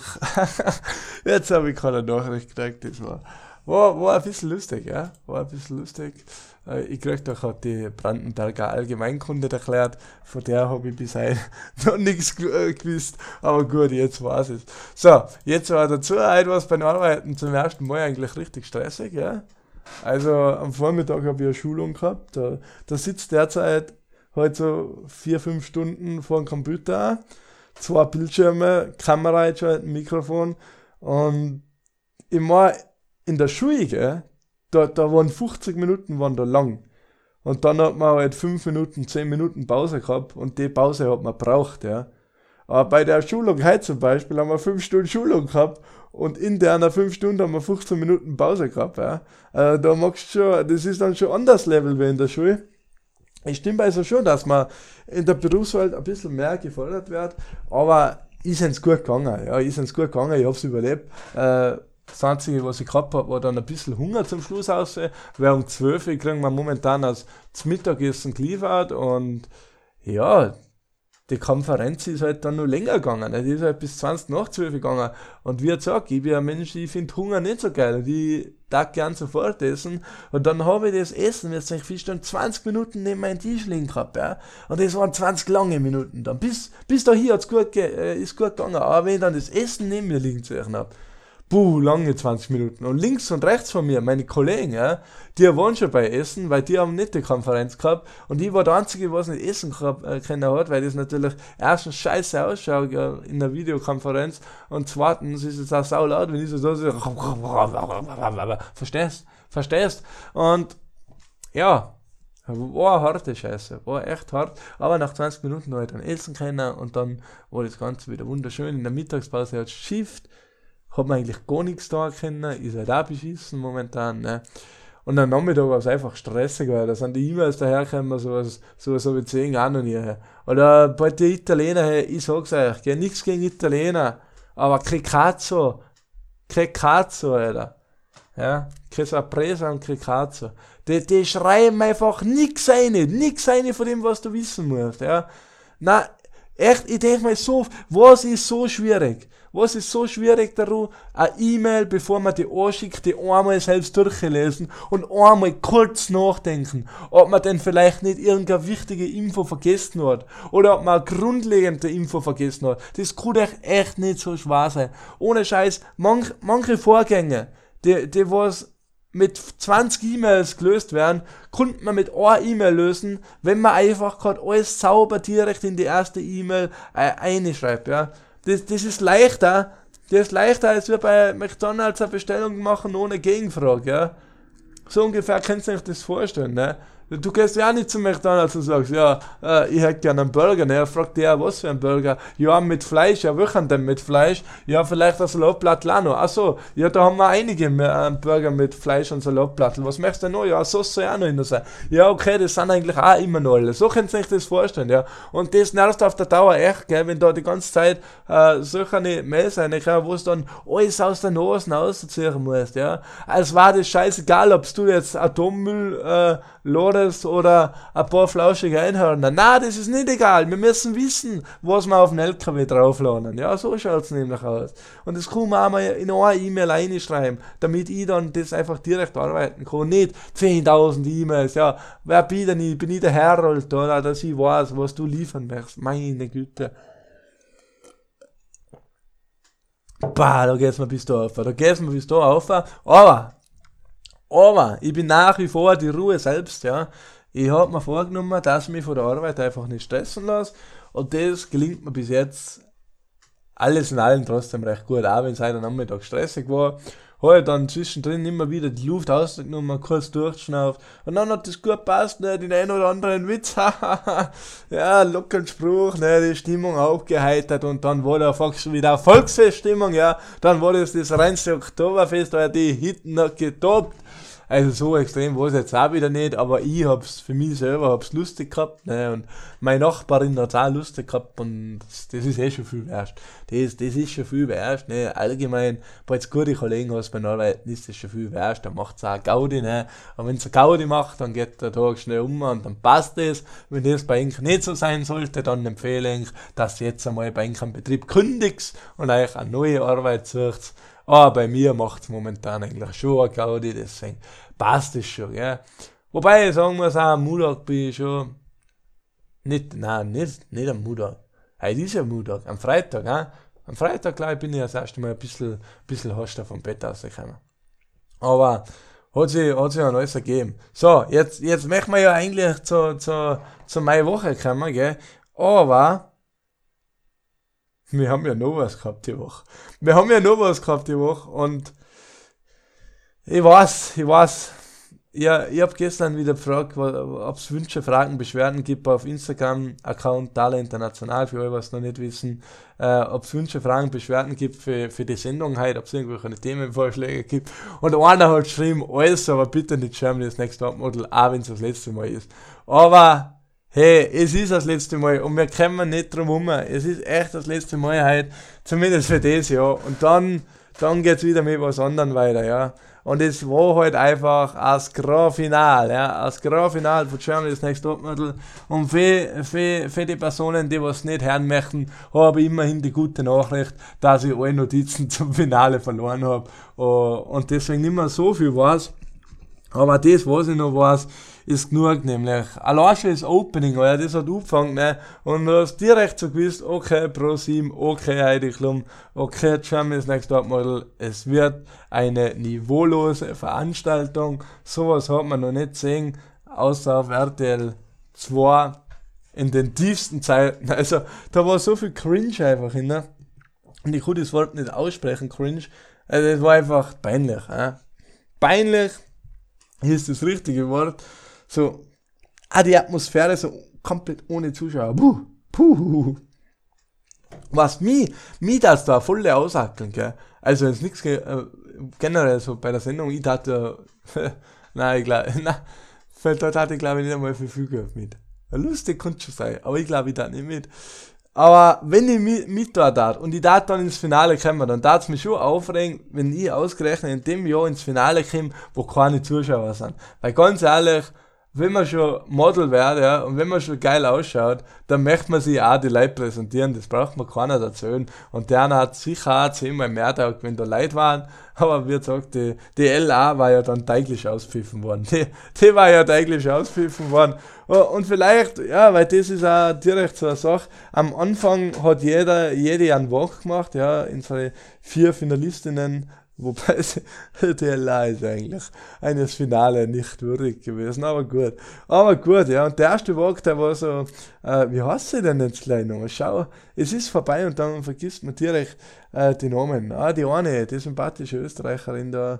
<laughs> jetzt habe ich keine Nachricht gekriegt, das war, war, war ein bisschen lustig, ja, war ein bisschen lustig. Äh, ich krieg da gerade die Brandenberger Allgemeinkunde erklärt, von der habe ich bis heute <laughs> noch nichts äh, gewusst, aber gut, jetzt weiß es. So, jetzt war dazu heute was beim Arbeiten zum ersten Mal eigentlich richtig stressig, ja. Also am Vormittag habe ich eine Schulung gehabt. Da, da sitzt derzeit halt so vier, fünf Stunden vor dem Computer, zwei Bildschirme, Kamera einschalten, Mikrofon. Und ich war in der Schule, da, da waren 50 Minuten waren da lang. Und dann hat man halt 5 Minuten, 10 Minuten Pause gehabt und die Pause hat man braucht, ja. Aber bei der Schulung heute zum Beispiel haben wir 5 Stunden Schulung gehabt und in der 5 Stunden haben wir 15 Minuten Pause gehabt. Ja. Äh, da magst du schon, das ist dann schon anders Level wie in der Schule. Es stimmt also schon, dass man in der Berufswelt ein bisschen mehr gefordert wird, aber ist es gut gegangen. Ja, ist es gut gegangen, ich habe es überlebt. Äh, das Einzige, was ich gehabt habe, war dann ein bisschen Hunger zum Schluss aus, weil um 12 Uhr kriegen wir momentan als Mittagessen geliefert und ja, die Konferenz ist halt dann noch länger gegangen. Die ist halt bis 20 nach 12 gegangen. Und wie gesagt, ich bin ein Mensch, ich finde Hunger nicht so geil. Und ich darf gern sofort essen. Und dann habe ich das Essen, jetzt ich feststellen, 20 Minuten neben meinem Tisch liegen gehabt, ja. Und das waren 20 lange Minuten dann. Bis, bis da hier gut, äh, ist gut gegangen. Aber wenn ich dann das Essen neben mir liegen zu habe, Buh, lange 20 Minuten. Und links und rechts von mir, meine Kollegen, ja, die waren schon bei Essen, weil die haben nicht die Konferenz gehabt. Und ich war der Einzige, was nicht essen äh, können hat, weil das natürlich erstens scheiße ausschaut ja, in der Videokonferenz und zweitens ist es auch sau laut, wenn ich so da so, verstehst? Verstehst? Und ja, war harte Scheiße, war echt hart. Aber nach 20 Minuten habe ich dann essen können und dann war das Ganze wieder wunderschön. In der Mittagspause hat Shift hat man eigentlich gar nichts da können, ist halt auch beschissen momentan, ne. Und am Nachmittag war es einfach stressig, weil da sind die E-Mails dahergekommen, sowas, sowas habe ich zehn auch noch nie. Oder bei den Italienern, ich sag's euch, gell, nichts gegen Italiener, aber Cricazzo, Cricazzo, Alter. Ja, Casapresa und Cricazzo. Die, die schreiben einfach nix rein, nix rein von dem, was du wissen musst, ja. Na, echt, ich denke mal so, was ist so schwierig? Was ist so schwierig darum, eine E-Mail, bevor man die anschickt, die einmal selbst durchlesen und einmal kurz nachdenken, ob man denn vielleicht nicht irgendeine wichtige Info vergessen hat oder ob man eine grundlegende Info vergessen hat. Das kann euch echt nicht so schwer sein. Ohne Scheiß, manch, manche Vorgänge, die, die was mit 20 E-Mails gelöst werden, konnte man mit einer E-Mail lösen, wenn man einfach gerade alles sauber direkt in die erste E-Mail äh, einschreibt, ja. Das, das ist leichter, das ist leichter, als wir bei McDonalds eine Bestellung machen ohne Gegenfrage, ja. So ungefähr kannst du dir das vorstellen, ne? Du gehst ja auch nicht zu McDonalds und sagst, ja, äh, ich hätte gerne einen Burger. Ne? Er fragt der, was für ein Burger? Ja, mit Fleisch. Ja, welchen denn mit Fleisch? Ja, vielleicht ein Salatblatt Lano. Ach so, ja, da haben wir einige einen Burger mit Fleisch und Salatblatt. Was möchtest du noch? Ja, so soll ja auch noch in sein. Ja, okay, das sind eigentlich auch immer noch alle. So könnt ihr euch das vorstellen, ja. Und das nervt auf der Dauer echt, gell, wenn da die ganze Zeit äh, solche Mails reinkommen, wo es dann alles aus der Nase rausziehen musst, ja. Als war das scheißegal, ob du jetzt Atommüll äh, ladest oder ein paar flauschige Einhörner. Na, das ist nicht egal. Wir müssen wissen, was wir auf den LKW draufladen. Ja, so schaut's nämlich aus. Und das kann man auch mal in eine E-Mail reinschreiben, damit ich dann das einfach direkt arbeiten kann. Nicht 10.000 E-Mails, ja. Wer bin ich? Bin ich der Herold, oder? Dass ich weiß, was du liefern möchtest. Meine Güte. Bah, da geht's mir bis da auf. Da geht's mir bis da auf. Aber aber ich bin nach wie vor die Ruhe selbst, ja. Ich habe mir vorgenommen, dass ich mich von der Arbeit einfach nicht stressen lasse. Und das gelingt mir bis jetzt alles in allem trotzdem recht gut. Auch wenn es heute Nachmittag stressig war, habe ich dann zwischendrin immer wieder die Luft ausgenommen, kurz durchschnauft. Und dann hat das gut passt, ne, den einen oder anderen Witz, <laughs> ja, lockeren Spruch, ne, die Stimmung aufgeheitert und dann war da fast wieder Volksfeststimmung, ja. Dann war das das reinste Oktoberfest, da die Hitten noch getobt. Also so extrem war es jetzt auch wieder nicht, aber ich hab's für mich selber hab's lustig gehabt, ne, und meine Nachbarin hat's auch lustig gehabt und das, das ist eh schon viel wert. Das, das ist schon viel wert, ne, allgemein, wenn du gute Kollegen hast bei Arbeiten, ist das schon viel wert, dann macht's auch Gaudi, ne, und wenn's ein Gaudi macht, dann geht der Tag schnell um und dann passt es. Wenn das bei Ihnen nicht so sein sollte, dann empfehle ich, dass ihr jetzt einmal bei Ihnen einen Betrieb kündigt und euch eine neue Arbeit sucht aber bei mir macht es momentan eigentlich schon ein Gaudi, deswegen passt es schon, gell. Wobei ich sagen muss, auch am Montag bin ich schon, nicht, nein, nicht, nicht am Montag. Heute ist ja Montag, am Freitag, hein? Am Freitag, glaube ich, bin ich das erste Mal ein bisschen, bisschen haster vom Bett rausgekommen. Aber, hat sich, hat sich an alles ergeben. So, jetzt, jetzt möchten wir ja eigentlich zu, zu, zu meiner Woche kommen, gell. Aber, wir haben ja noch was gehabt die Woche. Wir haben ja noch was gehabt die Woche und ich weiß, ich weiß, ja, ich habe gestern wieder gefragt, ob es Wünsche, Fragen, Beschwerden gibt auf Instagram-Account Dale International, für euch, was noch nicht wissen, äh, ob es Wünsche, Fragen, Beschwerden gibt für, für die Sendung heute, ob es irgendwelche Themenvorschläge gibt. Und einer hat geschrieben, alles, aber bitte nicht Germany's Next Top Model, auch wenn es das letzte Mal ist. Aber hey, es ist das letzte Mal und wir kommen nicht drum herum. Es ist echt das letzte Mal heute, zumindest für das Jahr. Und dann, dann geht's wieder mit was anderem weiter, ja. Und es war halt einfach als Grand Final, ja, als Grand Final von Germany's Next Topmodel. Und für, für, für die Personen, die was nicht hören möchten, habe ich immerhin die gute Nachricht, dass ich alle Notizen <laughs> zum Finale verloren habe. Und deswegen nicht mehr so viel weiß. Aber das, was ich noch weiß, ist genug, nämlich. Schon das Opening, weil das hat angefangen, ne? Und du hast direkt so gewusst, okay, Pro 7, okay, Heidi Klum, okay, Germany's Next Top Model, es wird eine niveaulose Veranstaltung. Sowas hat man noch nicht gesehen, außer auf RTL 2 in den tiefsten Zeiten. <laughs> Also, da war so viel Cringe einfach ne? Und ich konnte das Wort nicht aussprechen, Cringe. Also, es war einfach peinlich, ja? Peinlich, ist das richtige Wort so, ah, die Atmosphäre so komplett ohne Zuschauer. Puh, puh. Was mich, mich das da voll aushackeln, gell. Also jetzt nichts äh, generell so bei der Sendung, ich dachte, <laughs> nein, ich glaube, <laughs> na, dort hatte ich glaube ich nicht einmal viel Füge mit. Lustig könnte schon sein, aber ich glaube, ich da nicht mit. Aber wenn ich mit, mit da tat und ich da dann ins Finale komme, dann tat es mich schon aufregen, wenn ich ausgerechnet in dem Jahr ins Finale komme, wo keine Zuschauer sind. Weil ganz ehrlich, wenn man schon Model wird, ja, und wenn man schon geil ausschaut, dann möchte man sich auch die Leute präsentieren, das braucht man keiner erzählen. Und der hat sicher auch zehnmal mehr Tag, wenn da Leute waren, <laughs> aber wie gesagt, die, die LA war ja dann täglich auspfiffen worden. Die, die war ja täglich auspfiffen worden. Und vielleicht, ja, weil das ist auch direkt so eine Sache. Am Anfang hat jeder, jede einen Walk gemacht, ja, unsere vier Finalistinnen Wobei <laughs> der La ist eigentlich eines Finale nicht würdig gewesen, aber gut. Aber gut, ja. Und der erste Walk, der war so, äh, wie heißt sie denn jetzt gleich noch? Schau, es ist vorbei und dann vergisst man direkt äh, die Namen. Ah, die eine, die sympathische Österreicherin da,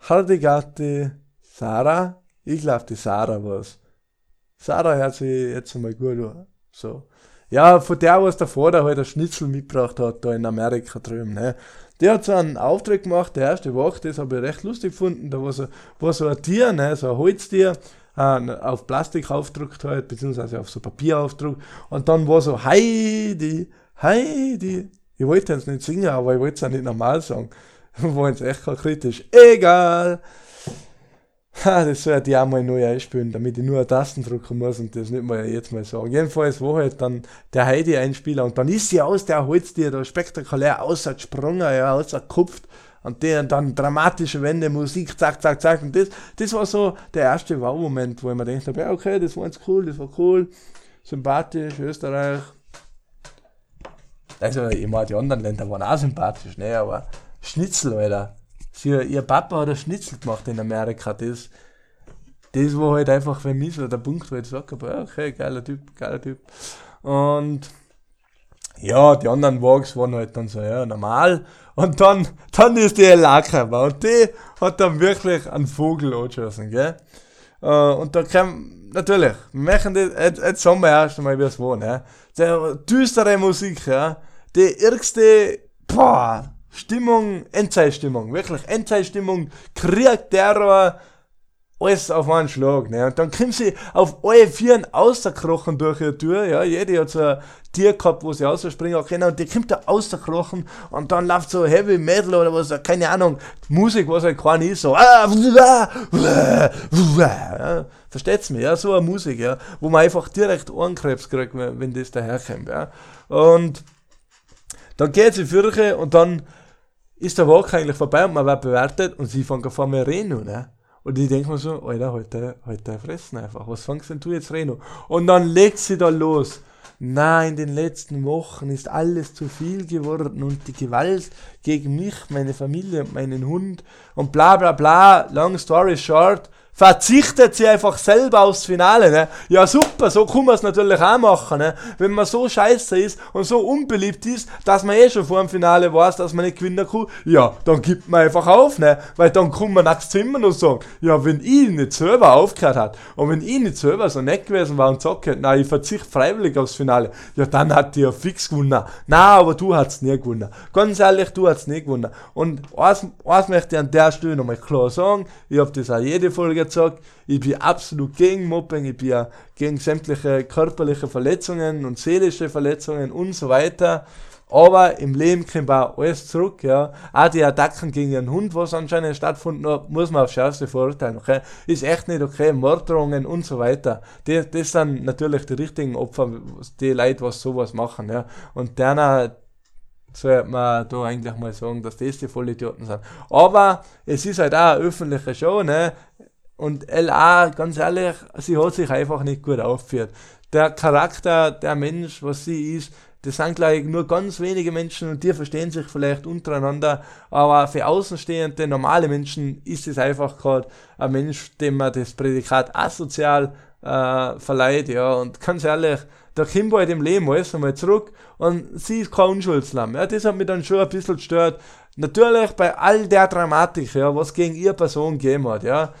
Hardigati Sarah. Ich glaube, die Sarah war's. Sarah hört sich jetzt einmal gut an. So. Ja, von der, was davor da halt ein Schnitzel mitgebracht hat, da in Amerika drüben, ne. Der hat so einen Auftritt gemacht, der erste Woche, das habe ich recht lustig gefunden. Da war so, war so ein Tier, ne, so ein Holztier, äh, auf Plastik aufgedruckt halt, beziehungsweise auf so Papier aufgedruckt. Und dann war so Heidi, Heidi. Ich wollte jetzt nicht singen, aber ich wollte es auch nicht normal sagen. <laughs> war jetzt echt kritisch. Egal. <laughs> Ha, das soll ich auch mal neu einspielen, damit ich nur eine Tasten drücken muss und das nicht mal jetzt mal sagen. Jedenfalls war halt dann der Heidi-Einspieler und dann ist sie aus der Holztier da spektakulär ausgesprungen, ja, ausgekupft und der dann dramatische Wende, Musik, zack, zack, zack. Und das, das war so der erste Wow-Moment, wo ich mir gedacht habe, ja, okay, das war jetzt cool, das war cool, sympathisch, Österreich. Also, ich meine, die anderen Länder waren auch sympathisch, ne, aber Schnitzel, Alter Sie, ihr Papa hat ein Schnitzel gemacht in Amerika. Das, das war halt einfach für mich so der Punkt, wo ich sage, okay, geiler Typ, geiler Typ. Und ja, die anderen Wags waren halt dann so, ja, normal. Und dann, dann ist die Lacker und die hat dann wirklich einen Vogel angeschossen, gell. Äh, und da kam, natürlich, wir machen das, jetzt, jetzt sagen wir erst einmal, wie es war, ne. Die düstere Musik, ja. Die ärgste, boah, Stimmung, Endzeitstimmung, wirklich Endzeitstimmung, Krieg, Terror, alles auf einen Schlag. Ne? Und dann kommen sie auf alle Vieren außerkrochen durch ihre Tür. Ja? Jede hat so ein Tier gehabt, wo sie ausspringen können. Und die kommt da außerkrochen und dann läuft so Heavy Metal oder was, keine Ahnung, Musik, was halt kein ist, so. Ah, ja? Versteht's mir? Ja, so eine Musik, ja, wo man einfach direkt Ohrenkrebs kriegt, wenn, das daherkommt. Ja? Und dann geht sie für und dann ist der Walk eigentlich vorbei und man wird bewertet und sie fangen vor mir reden, ne? Und ich denke mir so, Alter, halt der Fressen einfach. Was fangst denn du jetzt reden? Und dann legt sie da los. Na, in den letzten Wochen ist alles zu viel geworden und die Gewalt gegen mich, meine Familie und meinen Hund und bla bla bla, long story short, verzichtet sie einfach selber aufs Finale. Ne? Ja, super, so kann man es natürlich auch machen. Ne? Wenn man so scheiße ist und so unbeliebt ist, dass man eh schon vor dem Finale weiß, dass man nicht gewinnen kann, ja, dann gibt man einfach auf. Ne? Weil dann kann man nachts Zimmer und sagen, ja, wenn ich nicht selber aufgehört hat und wenn ich nicht selber so nett gewesen war und gesagt hätte, na, ich verzichte freiwillig aufs Finale, ja, dann hat die ja fix gewonnen. Na, aber du hast nie gewonnen. Ganz ehrlich, du hast nie gewonnen. Und eins möchte ich an der Stelle nochmal klar sagen, ich habe das auch jede Folge gesagt, ich bin absolut gegen Mobbing, ich bin gegen sämtliche körperliche Verletzungen und seelische Verletzungen und so weiter. Aber im Leben kommt auch alles zurück, ja. Auch die Attacken gegen einen Hund, was anscheinend stattgefunden hat, muss man aufs Schärfste verurteilen, okay. Ist echt nicht okay, Morddrohungen und so weiter. Die, das sind natürlich die richtigen Opfer, die Leute, was sowas machen, ja. Und deiner, sollte man da eigentlich mal sagen, dass das die Vollidioten sind. Aber es ist halt auch eine öffentliche Show, ne? Und LA, ganz ehrlich, sie hat sich einfach nicht gut aufgeführt. Der Charakter, der Mensch, was sie ist, das sind gleich nur ganz wenige Menschen und die verstehen sich vielleicht untereinander, aber für außenstehende, normale Menschen ist es einfach gerade ein Mensch, dem man das Prädikat asozial äh, verleiht, ja, und ganz ehrlich, da kommt halt im Leben alles einmal zurück und sie ist kein Unschuldslamm, ja, das hat mich dann schon ein bisschen gestört. Natürlich bei all der Dramatik, ja, was gegen ihre Person gegeben hat, ja,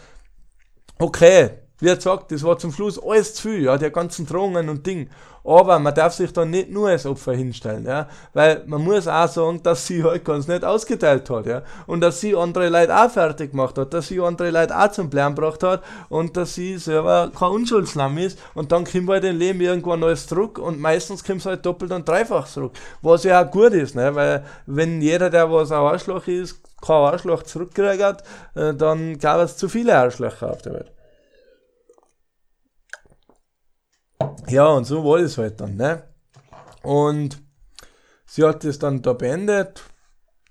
okay, wie gesagt, das war zum Schluss alles zu viel, ja, die ganzen Drohungen und Ding. Aber man darf sich da nicht nur als Opfer hinstellen, ja, weil man muss auch sagen, dass sie halt ganz nicht ausgeteilt hat, ja, und dass sie andere Leute auch fertig gemacht hat, dass sie andere Leute auch zum Blären gebracht hat und dass sie selber kein Unschuldslamm ist und dann kommt halt im Leben irgendwann alles zurück und meistens kommt es halt doppelt und dreifach zurück, was ja auch gut ist, ne, weil wenn jeder, der was ein Arschloch ist, kein Arschloch zurückkriegt, äh, dann gab es zu viele Arschlöcher auf der Welt. Ja, und so war es halt dann, ne? Und sie hat es dann da beendet.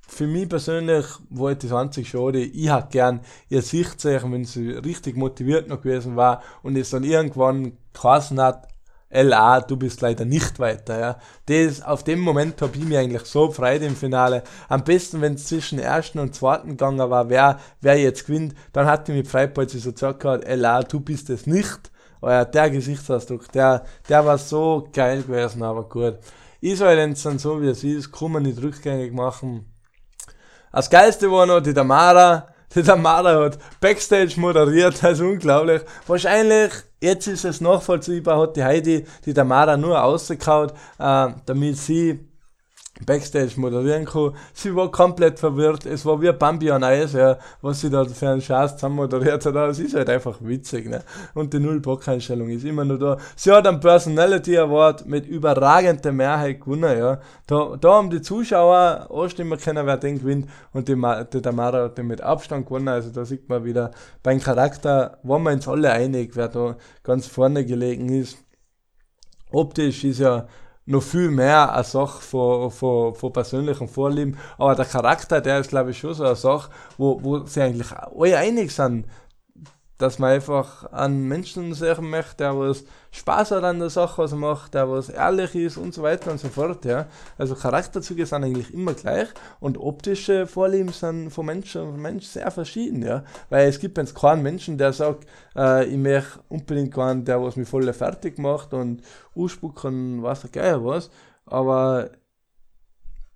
Für mich persönlich war das einzig schade. Ich hätte gern ihr Sichtzeichen, wenn sie richtig motiviert noch gewesen war und es dann irgendwann geheißen hat, LA, du bist leider nicht weiter. Ja. Das, auf dem Moment habe ich mich eigentlich so gefreut im Finale. Am besten, wenn es zwischen ersten und zweiten gegangen war, wer, wer jetzt gewinnt, dann hat ich mich gefreut, als ich so gesagt hat, LA, du bist es nicht. Aber ja, der Gesichtsausdruck, der, der war so geil gewesen, aber gut. Ist halt jetzt dann so, wie es ist, kann man nicht rückgängig machen. Das Geilste war noch die Tamara. Die Tamara hat Backstage moderiert, das ist unglaublich. Wahrscheinlich, jetzt ist es nachvollziehbar, hat die Heidi die Tamara nur rausgehauen, äh, damit sie Backstage moderieren kann. Sie war komplett verwirrt. Es war wie Bambi an Eis, ja, was sie da für einen Schatz zusammen moderiert hat. Aber es ist halt einfach witzig, ne? Und die Null-Bock-Einstellung ist immer nur da. Sie hat einen Personality Award mit überragender Mehrheit gewonnen, ja. Da, da haben die Zuschauer anstimmen können, wer den gewinnt. Und die, die Tamara hat den mit Abstand gewonnen. Also da sieht man wieder, beim Charakter waren wir uns alle einig, wer da ganz vorne gelegen ist. Optisch ist ja noch viel mehr eine Sache von, von, von persönlichen Vorlieben. Aber der Charakter, der ist, glaube ich, schon so eine Sache, wo, wo sie eigentlich alle einig sind, dass man einfach einen Menschen sehen möchte, der was Spaß hat an der Sache, was er macht, der was ehrlich ist und so weiter und so fort. Ja. Also Charakterzüge sind eigentlich immer gleich und optische Vorlieben sind von Mensch zu Mensch sehr verschieden. Ja. Weil es gibt jetzt keinen Menschen, der sagt, äh, ich möchte unbedingt keinen, der was mich voll fertig macht und ausspucken, was Geier was. Aber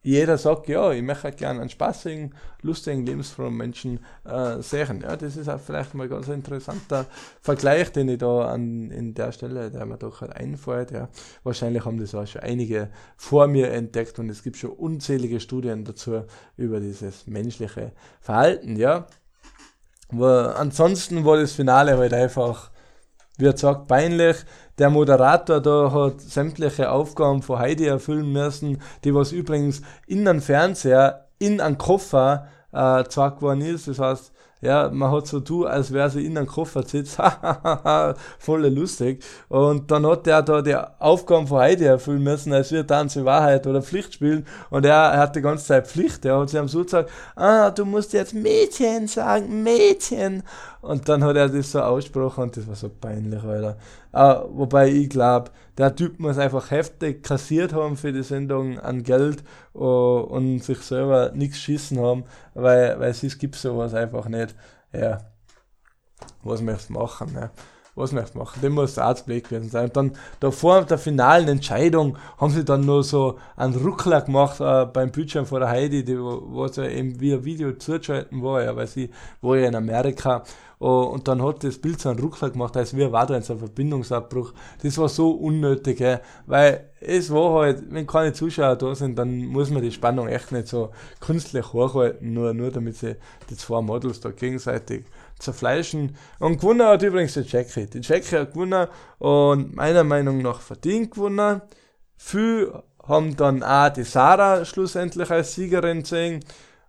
jeder sagt, ja, ich möchte halt gerne einen spaßigen, lustigen, lebensfrohen Menschen äh, sehen. Ja, das ist auch vielleicht mal ganz interessanter Vergleich, den ich da an in der Stelle, der mir doch halt einfällt. Ja. Wahrscheinlich haben das auch schon einige vor mir entdeckt und es gibt schon unzählige Studien dazu über dieses menschliche Verhalten. Ja. Aber ansonsten war das Finale halt einfach, wie gesagt, peinlich der Moderator da hat sämtliche Aufgaben von Heidi erfüllen müssen, die was übrigens in einem Fernseher, in einem Koffer äh, zwar geworden ist. Das heißt, ja, man hat so tun, als wäre sie in einem Koffer sitzt. <laughs> Voll lustig. Und dann hat der da die Aufgaben von Heidi erfüllen müssen, als wir Tanze Wahrheit oder Pflicht spielen. Und er, er hat die ganze Zeit Pflicht. Er hat sie am so gesagt, ah, du musst jetzt Mädchen sagen, Mädchen. Und dann hat er das so ausgesprochen und das war so peinlich, Alter. Uh, wobei ich glaube, der Typ muss einfach heftig kassiert haben für die Sendung an Geld uh, und sich selber nichts schießen haben, weil, weil es gibt sowas einfach nicht. Ja, was möchtest du machen, ne? Was möchtest du machen? Dem muss der Arztblick gewesen sein. Und dann da vor der finalen Entscheidung haben sie dann nur so einen Ruckler gemacht äh, beim Bildschirm von der Heidi, die, wo sie eben ein Video zugeschalten war, ja, weil sie war ja in Amerika Oh, und dann hat das Bild so einen Ruckler gemacht, als wäre war da ein Verbindungsabbruch. Das war so unnötig, ey, weil es war halt, wenn keine Zuschauer da sind, dann muss man die Spannung echt nicht so künstlich hochhalten, nur, nur damit sie die zwei Models da gegenseitig zerfleischen. Und gewonnen hat übrigens die Jackie. Die Jackie hat gewonnen und meiner Meinung nach verdient gewonnen. Viele haben dann auch die Sarah schlussendlich als Siegerin gesehen.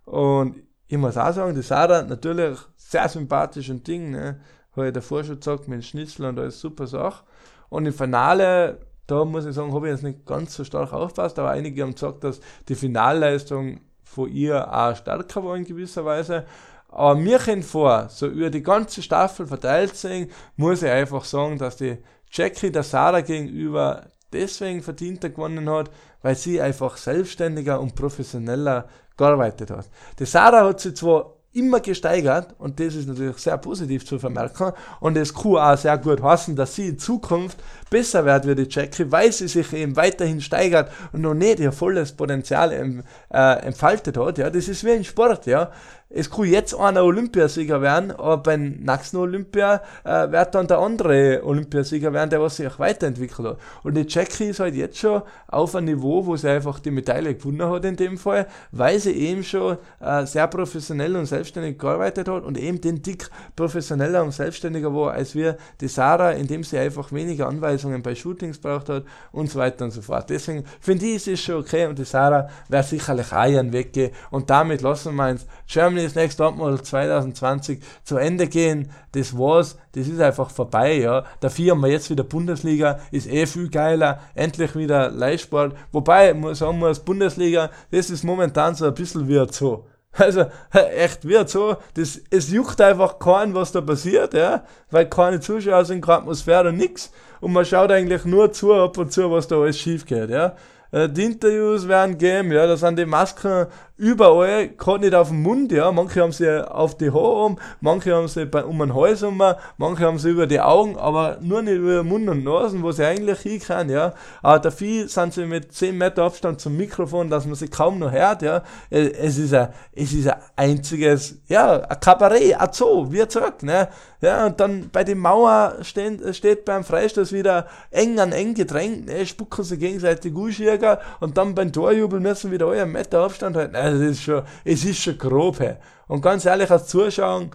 Und ich muss auch sagen, die Sarah natürlich sehr sympathisch und Ding, ne? Habe ich davor schon gesagt, mit Schnitzel und alles super Sache. Und im Finale, da muss ich sagen, habe ich jetzt nicht ganz so stark aufgepasst, aber einige haben gesagt, dass die Finalleistung von ihr auch stärker war in gewisser Weise. Aber mir kommt vor, so über die ganze Staffel verteilt sehen, muss ich einfach sagen, dass die Jackie der Sarah gegenüber deswegen verdienter gewonnen hat, weil sie einfach selbstständiger und professioneller gearbeitet hat. Die Sarah hat sich zwar immer gesteigert und das ist natürlich sehr positiv zu vermerken und es kann auch sehr gut heißen, dass sie in Zukunft besser wird wie die Jackie, weil sie sich eben weiterhin steigert und noch nicht ihr volles Potenzial äh, entfaltet hat. Ja, das ist wie ein Sport. Ja, es kann jetzt einer Olympiasieger werden, aber beim nächsten Olympia äh, wird dann der andere Olympiasieger werden, der was sich auch weiterentwickelt hat. Und die Jackie ist halt jetzt schon auf einem Niveau, wo sie einfach die Medaille gewonnen hat in dem Fall, weil sie eben schon äh, sehr professionell und selbstständig gearbeitet hat und eben den Dick professioneller und selbstständiger war als wir die Sarah, indem sie einfach weniger Anweisungen bei Shootings braucht hat und so weiter und so fort. Deswegen finde ich, es schon okay und die Sarah wäre sicherlich auch ihren Weg gehen und damit lassen wir uns Germany Germany's Next Topmodel 2020 zu Ende gehen. Das war's. Das ist einfach vorbei, ja. Dafür haben wir jetzt wieder Bundesliga, ist eh viel geiler. Endlich wieder Leihsport. Wobei, muss sagen muss, Bundesliga, das ist momentan so ein bisschen wie ein Zoo. <laughs> Also, echt wird so, das, es juckt einfach keinen, was da passiert, ja, weil keine Zuschauer sind, keine Atmosphäre und nix. Und man schaut eigentlich nur zu, ab und zu, was da alles schief geht, ja. Äh, die Interviews werden geben, ja, da sind die Masken überall, gerade nicht auf dem Mund, ja, manche haben sie auf die Haare um, manche haben sie bei, um den Hals um, manche haben sie über die Augen, aber nur nicht über Mund und Nasen, wo sie eigentlich hinkommen, ja. Aber dafür sind sie mit 10 Meter Abstand zum Mikrofon, dass man sie kaum noch hört, ja. Es ist ein, es ist ein einziges, ja, ein Kabarett, ein Zoo, wie gesagt, ne. Ja, und dann bei den Mauer stehen, steht beim Freistoß wieder eng an eng gedrängt, ne, spucken sie gegenseitig Uschirger und dann beim Torjubel müssen wieder euer Meter Abstand halten. Also das ist schon, es ist schon grob, hey. Und ganz ehrlich, als Zuschauer,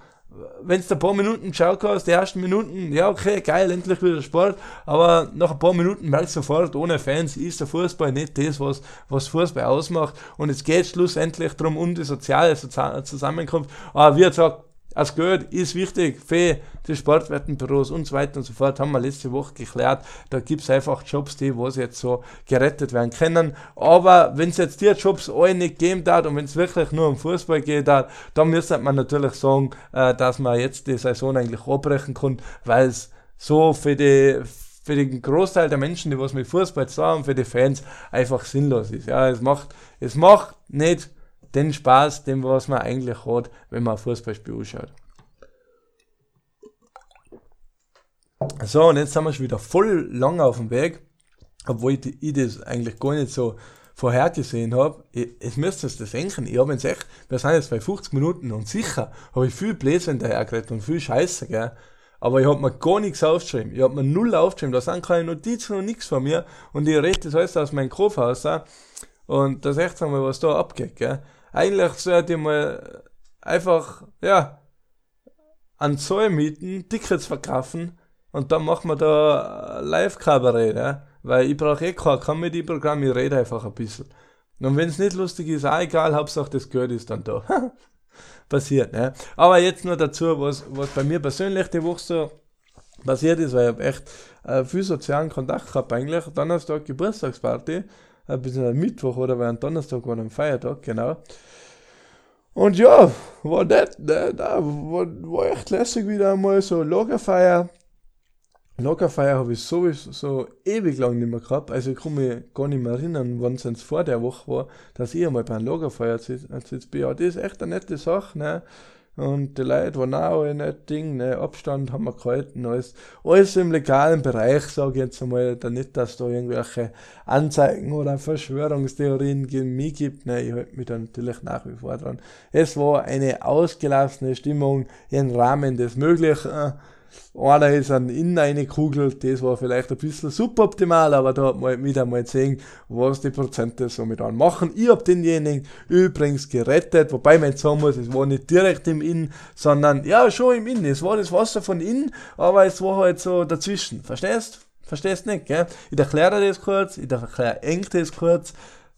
wenn du ein paar Minuten geschaut hast, die ersten Minuten, ja okay, geil, endlich wieder Sport, aber nach ein paar Minuten merkst du sofort, ohne Fans ist der Fußball nicht das, was, was Fußball ausmacht. Und es geht schlussendlich darum, um die soziale Zusammenkunft. Aber wie gesagt, das Geld ist wichtig für die Sportwettenbüros und so weiter und so fort. Haben wir letzte Woche geklärt. Da gibt es einfach Jobs, die was jetzt so gerettet werden können. Aber wenn es jetzt die Jobs alle nicht geben darf und wenn es wirklich nur um Fußball geht, dann müsste man natürlich sagen, äh, dass man jetzt die Saison eigentlich abbrechen kann, weil es so für die für den Großteil der Menschen, die was mit Fußball zusammen, für die Fans einfach sinnlos ist. Ja, es macht, es macht nicht den Spaß, den was man eigentlich hat, wenn man ein Fußballspiel anschaut. So, und jetzt sind wir schon wieder voll lang auf dem Weg, obwohl ich, ich das eigentlich gar nicht so vorhergesehen habe. Es müsste es das denken. Ich habe jetzt echt, wir sind jetzt bei 50 Minuten und sicher habe ich viel Bläser hinterhergeredet und viel Scheiße, gell. Aber ich habe mir gar nichts aufgeschrieben. Ich habe mir null aufgeschrieben. Da sind keine Notizen und nichts von mir. Und ich rede das alles aus meinem Kopf aus. Und das ist echt einmal, was da abgeht, gell eigentlich sollte mal einfach, ja, an Zoll mieten, Tickets verkaufen und dann machen wir da Live-Kabarett, ja? weil ich brauche eh kein Comedy-Programm, ich rede einfach ein bisschen. Und wenn es nicht lustig ist, auch egal, Hauptsache das Geld ist dann da. <laughs> passiert, ne? Aber jetzt nur dazu, was, was bei mir persönlich die Woche so passiert ist, weil ich habe echt äh, viel sozialen Kontakt gehabt eigentlich. Donnerstag Geburtstagsparty ein bisschen Mittwoch oder war ein Donnerstag war ein Feiertag, genau. Und ja, war das, ne, da war, war echt lässig wieder einmal so Lagerfeier. Lagerfeier habe ich sowieso so ewig lang nicht mehr gehabt. Also ich kann mich gar nicht mehr erinnern, wann es vor der Woche war, dass ich einmal bei einem Lagerfeier sitze. Ja, das ist echt eine nette Sache, ne? Und die Leute waren auch nicht Ding, ne, Abstand haben wir gehalten, alles, alles im legalen Bereich, sage ich jetzt einmal, da nicht, dass da irgendwelche Anzeigen oder Verschwörungstheorien gegen mich gibt, ne, ich halte mich da natürlich nach wie vor dran. Es war eine ausgelassene Stimmung im Rahmen des Möglichen, einer ist an innen reingekugelt, das war vielleicht ein bisschen suboptimal, aber da hat man halt wieder mal gesehen, was die Prozente somit an machen. Ich hab denjenigen übrigens gerettet, wobei man jetzt sagen muss, es war nicht direkt im Innen, sondern ja, schon im Innen. Es war das Wasser von innen, aber es war halt so dazwischen. Verstehst? Verstehst nicht, gell? Ich erkläre das kurz, ich erkläre eng das kurz.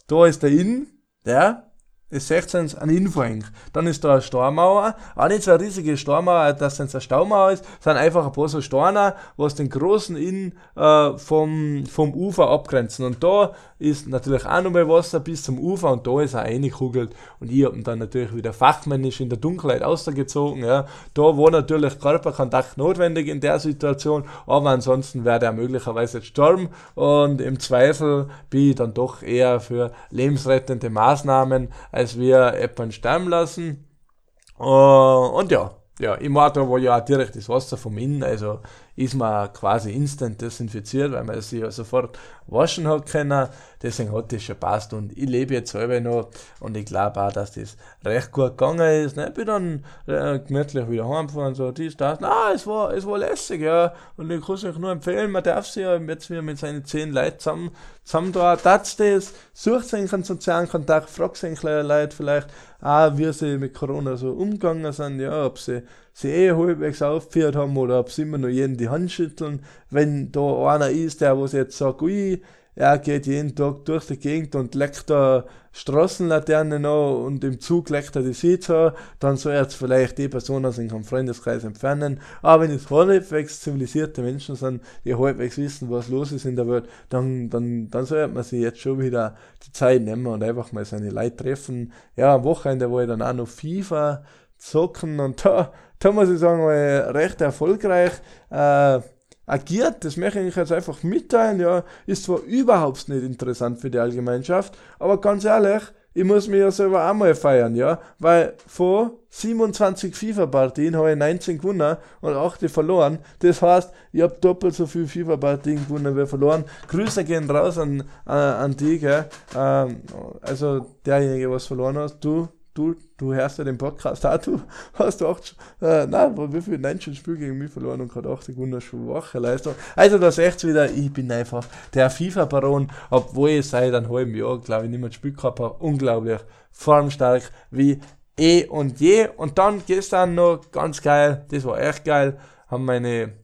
Da ist der Innen, ja, ist 16 ein Info Dann ist da eine Staumauer, auch nicht so eine riesige Staumauer, dass es eine Staumauer ist, sondern einfach ein paar so Steine, was den großen Inn äh, vom, vom Ufer abgrenzen. Und da ist natürlich auch noch mal Wasser bis zum Ufer und da ist er reingekugelt. Und ich habe ihn dann natürlich wieder fachmännisch in der Dunkelheit ausgezogen. Ja. Da war natürlich Körperkontakt notwendig in der Situation, aber ansonsten wäre der möglicherweise gestorben. Und im Zweifel bin ich dann doch eher für lebensrettende Maßnahmen als wir jemanden sterben lassen. Uh, und ja, ja, im Auto war ja auch direkt das Wasser vom Innen, also ist man quasi instant desinfiziert, weil man sich ja sofort waschen hat können. Deswegen hat das schon passt und ich lebe jetzt selber noch und ich glaube auch, dass das recht gut gegangen ist. Ne? Ich bin dann äh, gemütlich wieder heimgefahren, so dies, das. Na, es war, es war lässig, ja. Und ich kann es euch nur empfehlen, man darf sich ja jetzt wieder mit seinen zehn Leuten zusammen, zusammen da, das, das, sucht euch einen sozialen Kontakt, fragt euch Leute vielleicht, auch wie sie mit Corona so umgegangen sind, ja, ob sie sie eh halbwegs aufgeführt haben oder ob sie immer noch jeden die Hand schütteln, wenn da einer ist, der was jetzt sagt, ui, er geht jeden Tag durch die Gegend und leckt da Straßenlaternen an und im Zug leckt er die Sitz an, dann soll er jetzt vielleicht die Person aus seinem Freundeskreis entfernen. Aber wenn es halbwegs zivilisierte Menschen sind, die halbwegs wissen, was los ist in der Welt, dann, dann, dann sollte man sich jetzt schon wieder die Zeit nehmen und einfach mal seine Leute treffen. Ja, am Wochenende war ich dann auch noch FIFA zocken und da, da muss ich sagen, war ich recht erfolgreich. Äh, agiert, das möchte ich jetzt einfach mitteilen, ja, ist zwar überhaupt nicht interessant für die Allgemeinschaft, aber ganz ehrlich, ich muss mich ja selber auch mal feiern, ja, weil vor 27 FIFA-Partien habe ich 19 gewonnen und 8 verloren. Das heißt, ich habe doppelt so viel FIFA-Partien gewonnen wie verloren. Grüße gehen raus an, an, an die, gell. Ähm, also derjenige, was verloren hast, du du, du hörst ja den Podcast auch, du <laughs> hast auch, äh, nein, wie viel nein schon Spiel gegen mich verloren und gerade 80 wunderschöne Woche Leistung. Also da seht wieder, ich bin einfach der FIFA-Baron, obwohl ich seit einem halben Jahr, glaube ich, nicht mehr gespielt habe, unglaublich formstark wie eh und je. Und dann gestern noch ganz geil, das war echt geil, haben meine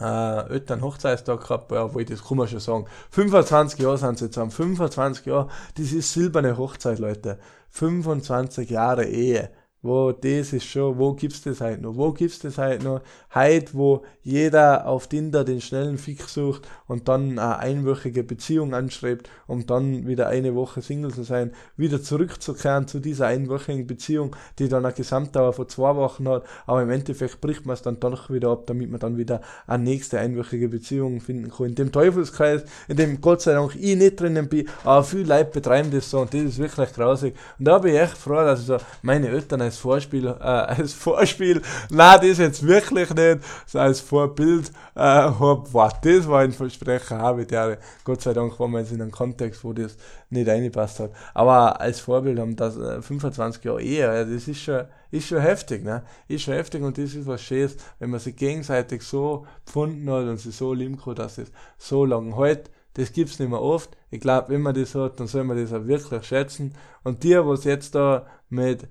äh, Eltern Hochzeitstag gehabt, ja, wo ich das kann man schon sagen. 25 Jahre sind sie haben, 25 Jahre, das ist silberne Hochzeit, Leute. 25 Jahre Ehe wo das ist schon, wo gibt's das halt noch? Wo gibt's das halt noch? Heute, wo jeder auf Tinder den schnellen Fix sucht und dann eine einwöchige Beziehung anschreibt, um dann wieder eine Woche Single zu sein, wieder zurückzukehren zu dieser einwöchigen Beziehung, die dann eine Gesamtdauer von zwei Wochen hat, aber im Endeffekt bricht man es dann doch wieder ab, damit man dann wieder eine nächste einwöchige Beziehung finden kann. In dem Teufelskreis, in dem Gott sei Dank ich nicht drinnen bin, aber viele Leute betreiben das so und das ist wirklich grausig. Und da bin ich echt froh, dass ich so meine Eltern als Vorspiel, äh, als Vorspiel, nein, das jetzt wirklich nicht, so als Vorbild, äh, hab, wow, das war ein Versprecher, habe der, Gott sei Dank war man jetzt in einem Kontext, wo das nicht reingepasst hat. Aber als Vorbild haben das äh, 25 Jahre eher, das ist schon, ist schon heftig, ne? Ist schon heftig und das ist was Schönes, wenn man sich gegenseitig so gefunden hat und sich so lieben kann, dass es so lange hält. Das gibt's nicht mehr oft. Ich glaube, wenn man das hat, dann soll man das auch wirklich schätzen. Und die, was jetzt da mit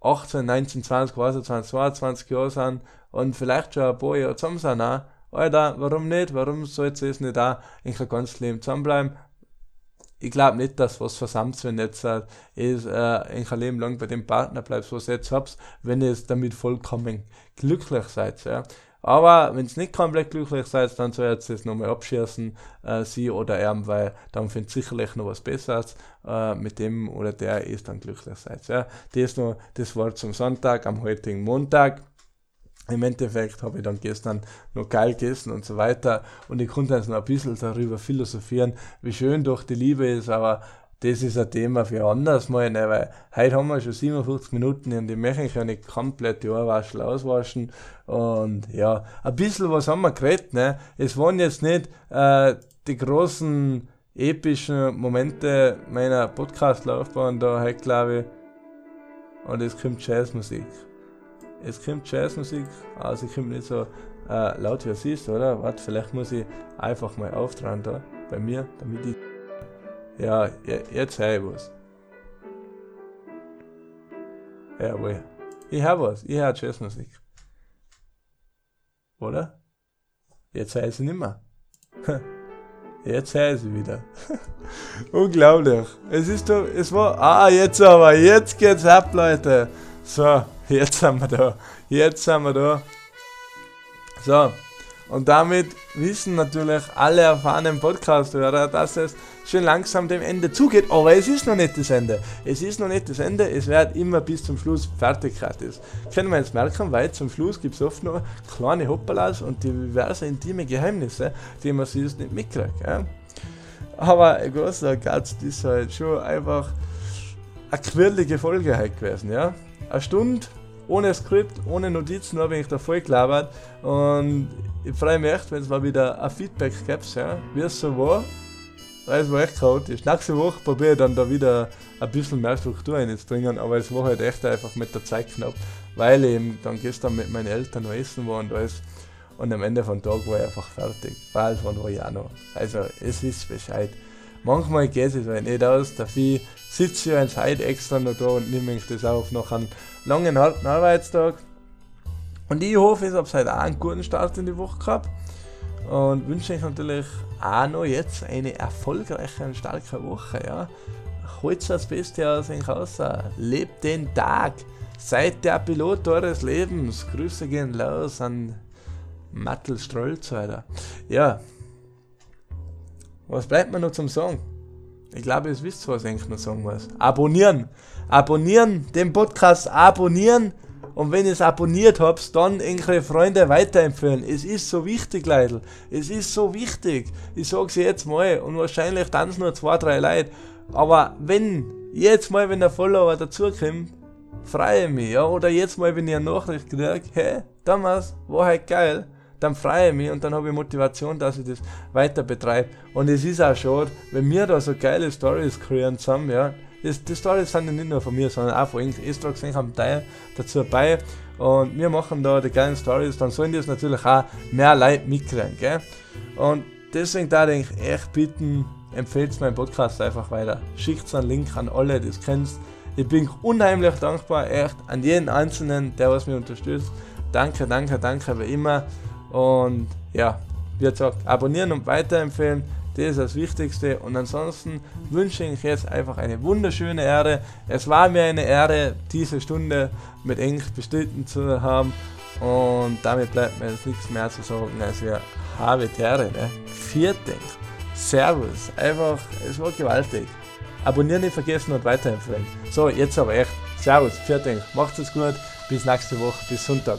18, 19, 20, 21, 22 Jahre sind und vielleicht schon ein paar Jahre zusammen sind auch, Alter, warum nicht? Warum sollte es nicht auch in ein ganzes Leben zusammenbleiben? Ich glaube nicht, dass was versammelt, wenn jetzt äh, ist, äh, ein Leben lang bei dem Partner bleibst, was ihr jetzt habt, wenn ihr damit vollkommen glücklich seid. Ja. Aber wenn es nicht komplett glücklich seid, dann soll jetzt das nochmal abschießen, äh, sie oder er, weil dann findet sicherlich noch was Besseres äh, mit dem oder der ist dann glücklich seid. Ja. Das, noch, das war zum Sonntag, am heutigen Montag. Im Endeffekt habe ich dann gestern noch geil gegessen und so weiter und ich konnte jetzt noch ein bisschen darüber philosophieren, wie schön doch die Liebe ist, aber das ist ein Thema für anders mal, ne, weil heute haben wir schon 57 Minuten und ich möchte ja nicht komplett die Ohrwaschel auswaschen und ja, ein bisschen was haben wir geredet, ne. Es waren jetzt nicht äh, die großen epischen Momente meiner Podcast-Laufbahn da heute, glaube ich, und es kommt Jazzmusik. Es kommt Jazzmusik, also es kommt nicht so äh, laut wie es ist, oder? Warte, vielleicht muss ich einfach mal auftragen da bei mir, damit ich ja, jetzt habe ich was. Jawohl. Ich habe was. Ich habe Jazzmusik. Oder? Jetzt habe ich sie nicht mehr. <laughs> Jetzt habe ich sie wieder. <laughs> Unglaublich. Es ist doch, es war, ah, jetzt aber, jetzt geht's ab, Leute. So, jetzt sind wir da. Jetzt sind wir da. So, und damit wissen natürlich alle erfahrenen Podcast-Hörer, dass es schon langsam dem Ende zugeht. Aber es ist noch nicht das Ende. Es ist noch nicht das Ende. Es wird immer bis zum Schluss Fertigkeit. Das können wir jetzt merken, weil zum Schluss gibt es oft noch kleine Hoppalas und diverse intime Geheimnisse, die man sonst nicht mitkriegt. Ja? Aber ein großer Gatz ist halt schon einfach eine quirlige Folge heute gewesen. Ja? Eine Stunde ohne Skript, ohne Notizen, nur bin ich da voll gelabert. Und ich freue mich echt, wenn es mal wieder ein Feedback gibt, ja, wie es so war. Weil es war echt chaotisch. Nächste Woche probiere ich dann da wieder ein bisschen mehr Struktur reinzubringen, aber es war halt echt einfach mit der Zeit knapp, weil ich eben dann gestern mit meinen Eltern noch essen war und alles. Und am Ende vom Tag war ich einfach fertig. Weil von war ich auch noch. Also, es ist Bescheid. Manchmal geht es halt nicht aus. Dafür sitze ich ja Zeit extra noch da und nehme ich das auf nach einem langen, harten Arbeitstag. Und ich hoffe, ich habe heute auch einen guten Start in die Woche gehabt. Und wünsche euch natürlich auch noch jetzt eine erfolgreiche und starke Woche. Ja. Holt das Beste aus euch raus, lebt den Tag, seid der Pilot eures Lebens. Grüße gehen los an Mattel Strolz, Alter. Ja, was bleibt mir noch zum Sagen? Ich glaube, ihr wisst, was ich eigentlich noch sagen muss. Abonnieren. Abonnieren, den Podcast abonnieren. Und wenn ihr es abonniert habt, dann eure Freunde weiterempfehlen. Es ist so wichtig, Leute. Es ist so wichtig. Ich sage es jetzt mal. Und wahrscheinlich dann nur zwei, drei Leute. Aber wenn, jetzt mal, wenn der Follower dazukommt, freue ich mich. Ja? Oder jetzt mal, wenn ich eine Nachricht kriege, hey, damals war halt geil dann freue ich mich und dann habe ich Motivation, dass ich das weiter betreibe. Und es ist auch schade, wenn wir da so geile Stories kreieren zusammen, ja. Das, die Stories sind ja nicht nur von mir, sondern auch von Ihnen. Ich trage es am Teil dazu bei. Und wir machen da die geilen Stories, dann sollen das natürlich auch mehr Leute mitkriegen, gell? Und deswegen da ich echt bitten, empfehlt meinen Podcast einfach weiter. Schickt einen Link an alle, die es kennst. Ich bin unheimlich dankbar, echt an jeden Einzelnen, der was mich unterstützt. Danke, danke, danke, wie immer. Und ja, wie gesagt, abonnieren und weiterempfehlen, das ist das Wichtigste. Und ansonsten wünsche ich jetzt einfach eine wunderschöne Ehre. Es war mir eine Ehre, diese Stunde mit Eng bestritten zu haben. Und damit bleibt mir jetzt nichts mehr zu sagen, als wir habe Terre, ne? Viertens. Servus. Einfach, es war gewaltig. Abonnieren nicht vergessen und weiterempfehlen. So, jetzt aber echt. Servus, viertens. Macht's es gut. Bis nächste Woche, bis Sonntag.